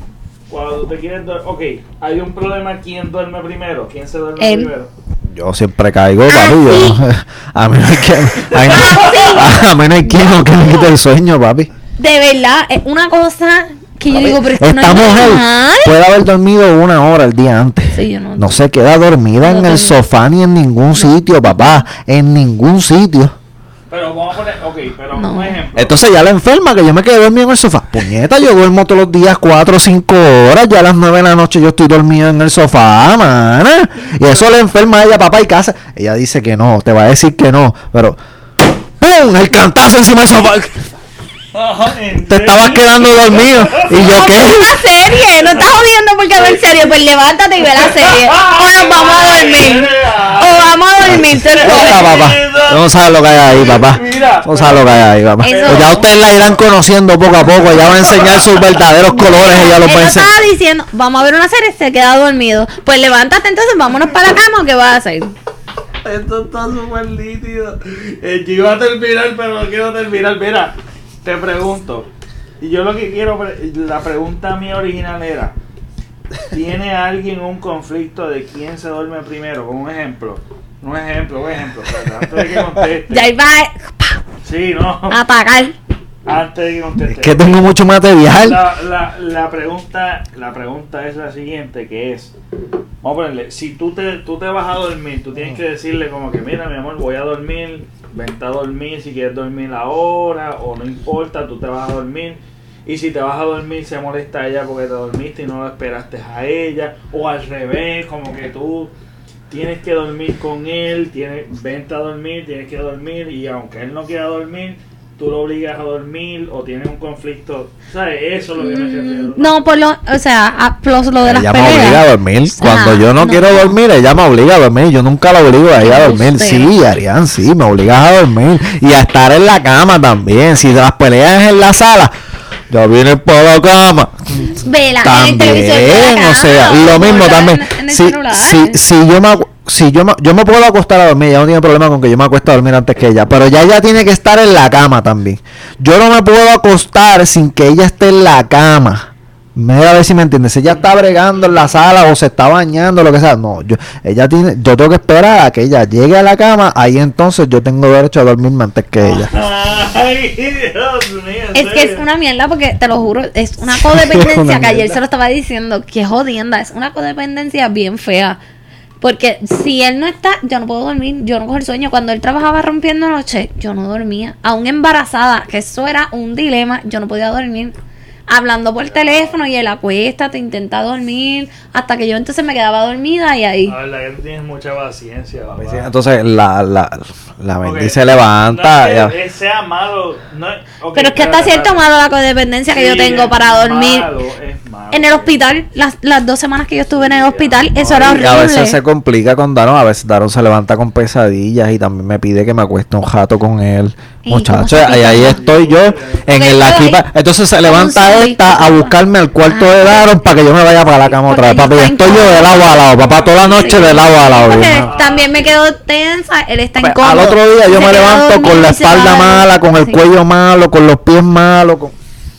S1: cuando tú te quieres dormir, ok, hay un problema, ¿quién duerme primero? ¿Quién se duerme primero?
S2: Yo siempre caigo,
S3: Ah,
S2: papi. No- a mí no hay quien, a mí no, a mí no hay quien que me quite el sueño, papi.
S3: De verdad, es una cosa que yo digo, pero no es
S2: mujer
S3: normal.
S2: puede haber dormido una hora el día antes.
S3: Sí, yo no-
S2: no se queda dormida
S3: No
S2: en el sofá ni en ningún sitio, papá. En ningún sitio.
S1: Pero vamos a poner, ok, pero
S3: No.
S1: un ejemplo.
S2: Entonces ya la enferma que yo me quedé dormido en el sofá. Puñeta, yo duermo todos los días 4 o 5 horas. Ya a las 9 de la noche yo estoy dormido en el sofá, mana. Y eso le enferma a ella, papá, y casa. Ella dice que no, te va a decir que no. Pero, ¡pum! El cantazo encima del sofá.
S1: Ajá, ¿en
S2: Te estabas quedando dormido. Y yo,
S3: ver
S2: ¿qué?
S3: una serie, no estás jodiendo porque ver serie, pues levántate y ve la serie. O nos vamos a dormir. O vamos a dormir, lo
S2: papá. No sabes lo que hay ahí, papá. No sabes lo que hay ahí, papá. Pues ya ustedes la irán conociendo poco a poco. Ella va a enseñar sus verdaderos colores. Ella a
S3: Él
S2: enseñar.
S3: estaba diciendo, vamos a ver una serie, se queda dormido. Pues levántate entonces, vámonos para la cama o qué vas a hacer.
S1: Esto está súper nítido. Eh, yo iba a terminar, pero no quiero terminar. Mira, te pregunto. Y yo lo que quiero, la pregunta mía original era: ¿Tiene alguien un conflicto de quién se duerme primero? Con un ejemplo. Un ejemplo, un ejemplo. Antes de que conteste.
S3: Ya iba
S1: Sí, no.
S3: a apagar.
S1: Antes de que conteste.
S2: Es que tengo mucho material.
S1: La, la, la pregunta la pregunta es la siguiente que es vamos a ponerle si tú te tú te vas a dormir tú tienes que decirle como que mira mi amor voy a dormir vente a dormir si quieres dormir ahora o no importa tú te vas a dormir. Y si te vas a dormir se molesta ella porque te dormiste y no lo esperaste a ella. O al revés como que tú tienes que dormir con él tienes vente a dormir tienes que dormir y aunque él no quiera dormir tú lo obligas a dormir o tienes un conflicto sabes eso es lo que me refiero
S3: No, por lo, o sea, a, los- lo de las
S2: Ella me obliga a
S3: peleas.
S2: dormir. Cuando
S3: Ajá,
S2: yo no,
S3: no.
S2: quiero dormir, ella me obliga a dormir. Yo nunca la obligo a ella a dormir.
S3: Embustero.
S2: Sí, Arián, sí, me obligas a dormir. Y a estar en la cama también. Si las peleas en la sala, ya vienes para la cama.
S3: Vela, en el televisor.
S2: También, o sea, lo mismo también.
S3: En, en el
S2: Si, si, si yo me si yo me, yo me puedo acostar a dormir, ella no tiene problema con que yo me acueste a dormir antes que ella, pero ya ella tiene que estar en la cama también. Yo no me puedo acostar sin que ella esté en la cama. Mira a ver si me entiendes. Si ella está bregando en la sala o se está bañando, lo que sea. No, yo, ella tiene, yo tengo que esperar a que ella llegue a la cama. Ahí entonces yo tengo derecho a dormirme antes que ella.
S1: ay Dios mío
S3: Es que es una mierda porque te lo juro, es una
S2: Una
S3: codependencia que ayer se lo estaba diciendo, que jodienda, es una codependencia bien fea. Porque si él no está, yo no puedo dormir, yo no cojo el sueño. Cuando él trabajaba rompiendo noche, yo no dormía. Aún embarazada, que eso era un dilema, yo no podía dormir. Hablando por teléfono y él acuesta, te intenta dormir, hasta que yo entonces me quedaba dormida y ahí.
S1: la verdad que tú tienes mucha paciencia papá.
S2: Entonces la, la, la
S1: Ok,
S2: Bendy se levanta.
S1: no es
S2: ya-
S1: que sea malo no,
S3: Pero es que hasta cierto malo la codependencia que yo tengo para dormir.
S1: malo, es Mano,
S3: En el hospital, las, las dos semanas que yo estuve en el hospital,
S1: no,
S3: eso era
S2: Y
S3: horrible.
S2: a veces se complica con Daron, a veces Daron se levanta con pesadillas y también me pide que me acueste un jato con él.
S3: ¿Y
S2: Muchachos, ahí
S3: pica?
S2: estoy yo en el aquí
S3: ahí-
S2: Entonces se levanta
S3: zombie,
S2: a buscarme al cuarto de
S3: Ah.
S2: Daron para que yo me vaya para la cama otra vez. Papi, estoy yo de lado a lado, papá, toda la noche de lado a lado.
S3: También me quedo tensa, él está
S2: Pues,
S3: incómodo.
S2: al otro día yo me
S3: queda
S2: levanto con la espalda mala, con el cuello malo, con los pies malos. Con...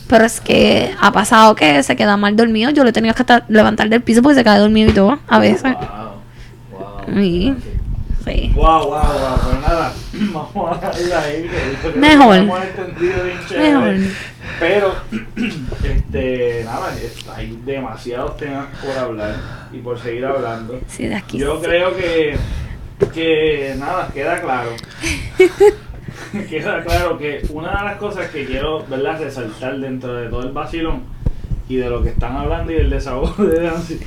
S3: Pero es que ha pasado que se queda mal dormido. Yo le he tenido que hasta levantar del piso porque se cae dormido y todo, a veces.
S1: Wow, wow.
S3: Sí. Sí.
S1: Wow, wow, wow, pero nada, vamos a darle ahí.
S3: Mejor.
S1: Hemos entendido bien chévere.
S3: Mejor.
S1: Pero, este, nada, hay demasiados temas por hablar y por seguir hablando.
S3: Sí, de aquí.
S1: Yo
S3: sí.
S1: creo que, que nada, queda claro. queda claro que una de las cosas que quiero ¿verdad? resaltar dentro de todo el vacilón y de lo que están hablando y del desahogo de Nancy.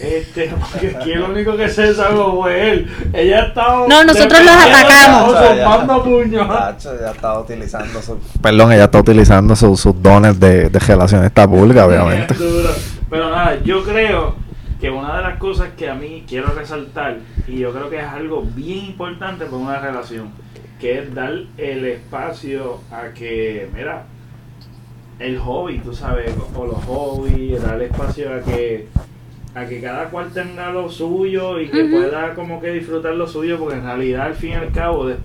S1: Este, porque aquí el único que se desahogó fue él. Ella estaba.
S3: No, nosotros los atacamos.
S1: Zumbando puños.
S2: ya está utilizando su... Perdón, ella está utilizando su- sus dones de, de relaciones pública, obviamente.
S1: Pero nada, yo creo que una de las cosas que a mí quiero resaltar, y yo creo que es algo bien importante para una relación, que es dar el espacio a que, mira, el hobby, tú sabes, o los hobbies, dar espacio a que a que cada cual tenga lo suyo y que pueda como que disfrutar lo suyo, porque en realidad al fin y al cabo, de,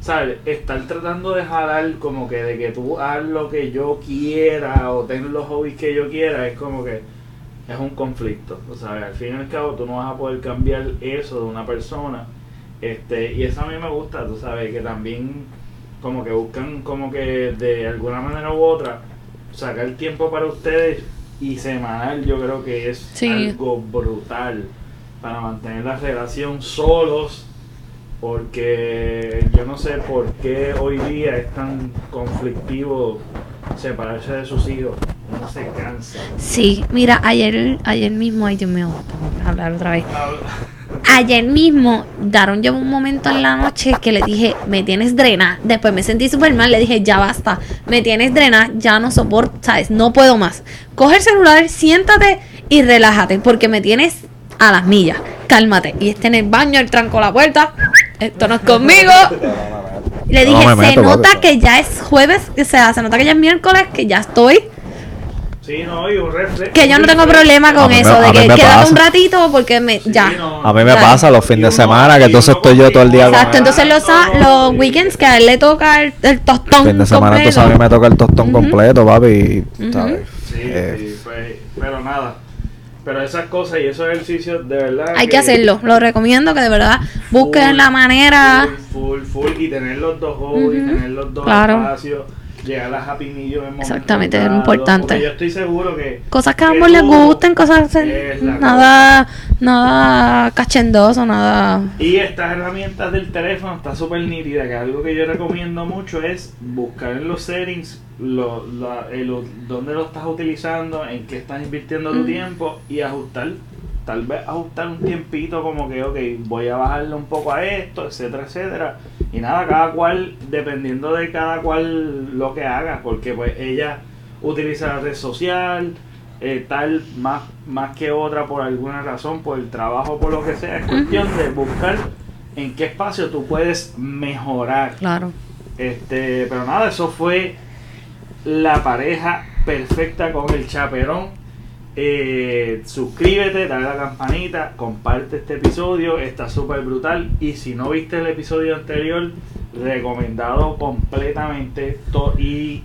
S1: ¿sabes? Estar tratando de jalar como que de que tú haz lo que yo quiera o ten los hobbies que yo quiera, es como que es un conflicto, sea, al fin y al cabo tú no vas a poder cambiar eso de una persona, este, y eso a mí me gusta, tú sabes, que también como que buscan como que de alguna manera u otra sacar tiempo para ustedes y semanal yo creo que es
S3: Sí.
S1: algo brutal para mantener la relación solos porque yo no sé por qué hoy día es tan conflictivo separarse de sus hijos no se cansa
S3: Sí, mira, ayer, ayer mismo, ay Dios mío, hablar otra vez. Ayer mismo, Daron llevó un momento en la noche que le dije, me tienes drena. Después me sentí súper mal, le dije, ya basta, me tienes drena, ya no soporto, ¿sabes? No puedo más. Coge el celular, siéntate y relájate, porque me tienes a las millas. Cálmate. Y este en el baño, él trancó la puerta, esto no es conmigo. Le dije, se nota que ya es jueves, o sea, se nota que ya es miércoles, que ya estoy.
S1: Sí no y un reflejo
S3: Que yo no tengo problema
S2: A
S3: con
S2: me-
S3: eso, de que quédate
S2: pasa.
S3: un ratito porque me ya.
S2: A mí me
S3: Claro.
S2: pasa los fines de semana que entonces estoy yo todo el día con
S3: Exacto, entonces los, los weekends que a él le toca el, el tostón
S2: fin de semana
S3: completo.
S2: entonces a mí me toca el tostón completo, papi. y. ¿sabes?
S1: Sí,
S2: Eh,
S1: sí, pues, pero nada. Pero esas cosas y esos ejercicios de verdad.
S3: Hay que hacerlo, lo recomiendo que de verdad busquen
S1: full,
S3: la manera.
S1: Full, full, full. Y tener los dos hobbies,
S3: Ujú,
S1: tener los dos
S3: claro.
S1: espacios. Llegar a Happy Medium en
S3: Exactamente, es importante.
S1: Yo estoy seguro que.
S3: Cosas que a ambos les gusten, cosas nada, nada cachendoso, nada.
S1: Y estas herramientas del teléfono está súper nítida, que algo que yo recomiendo mucho es buscar en los settings lo, la- el- dónde lo estás utilizando, en qué estás invirtiendo tu
S3: Ujú.
S1: tiempo y ajustar, tal vez ajustar un tiempito como que, ok, voy a bajarle un poco a esto, etcétera, etcétera. Y nada, cada cual, dependiendo de cada cual lo que haga, porque pues ella utiliza la red social, eh, tal más, más que otra por alguna razón, por el trabajo, por lo que sea. Es cuestión de buscar en qué espacio tú puedes mejorar.
S3: Claro.
S1: Este, pero nada, eso fue la pareja perfecta con el chaperón. Eh, suscríbete, dale a la campanita, comparte este episodio, está súper brutal. Y si no viste el episodio anterior, recomendado completamente. Y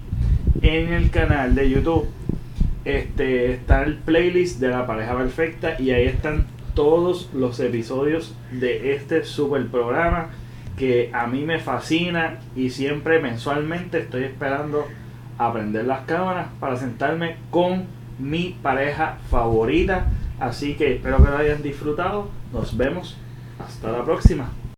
S1: en el canal de YouTube este, está el playlist de la pareja perfecta y ahí están todos los episodios de este super programa que a mí me fascina y siempre mensualmente estoy esperando aprender las cámaras para sentarme con mi pareja favorita. Así que espero que lo hayan disfrutado. Nos vemos. Hasta la próxima.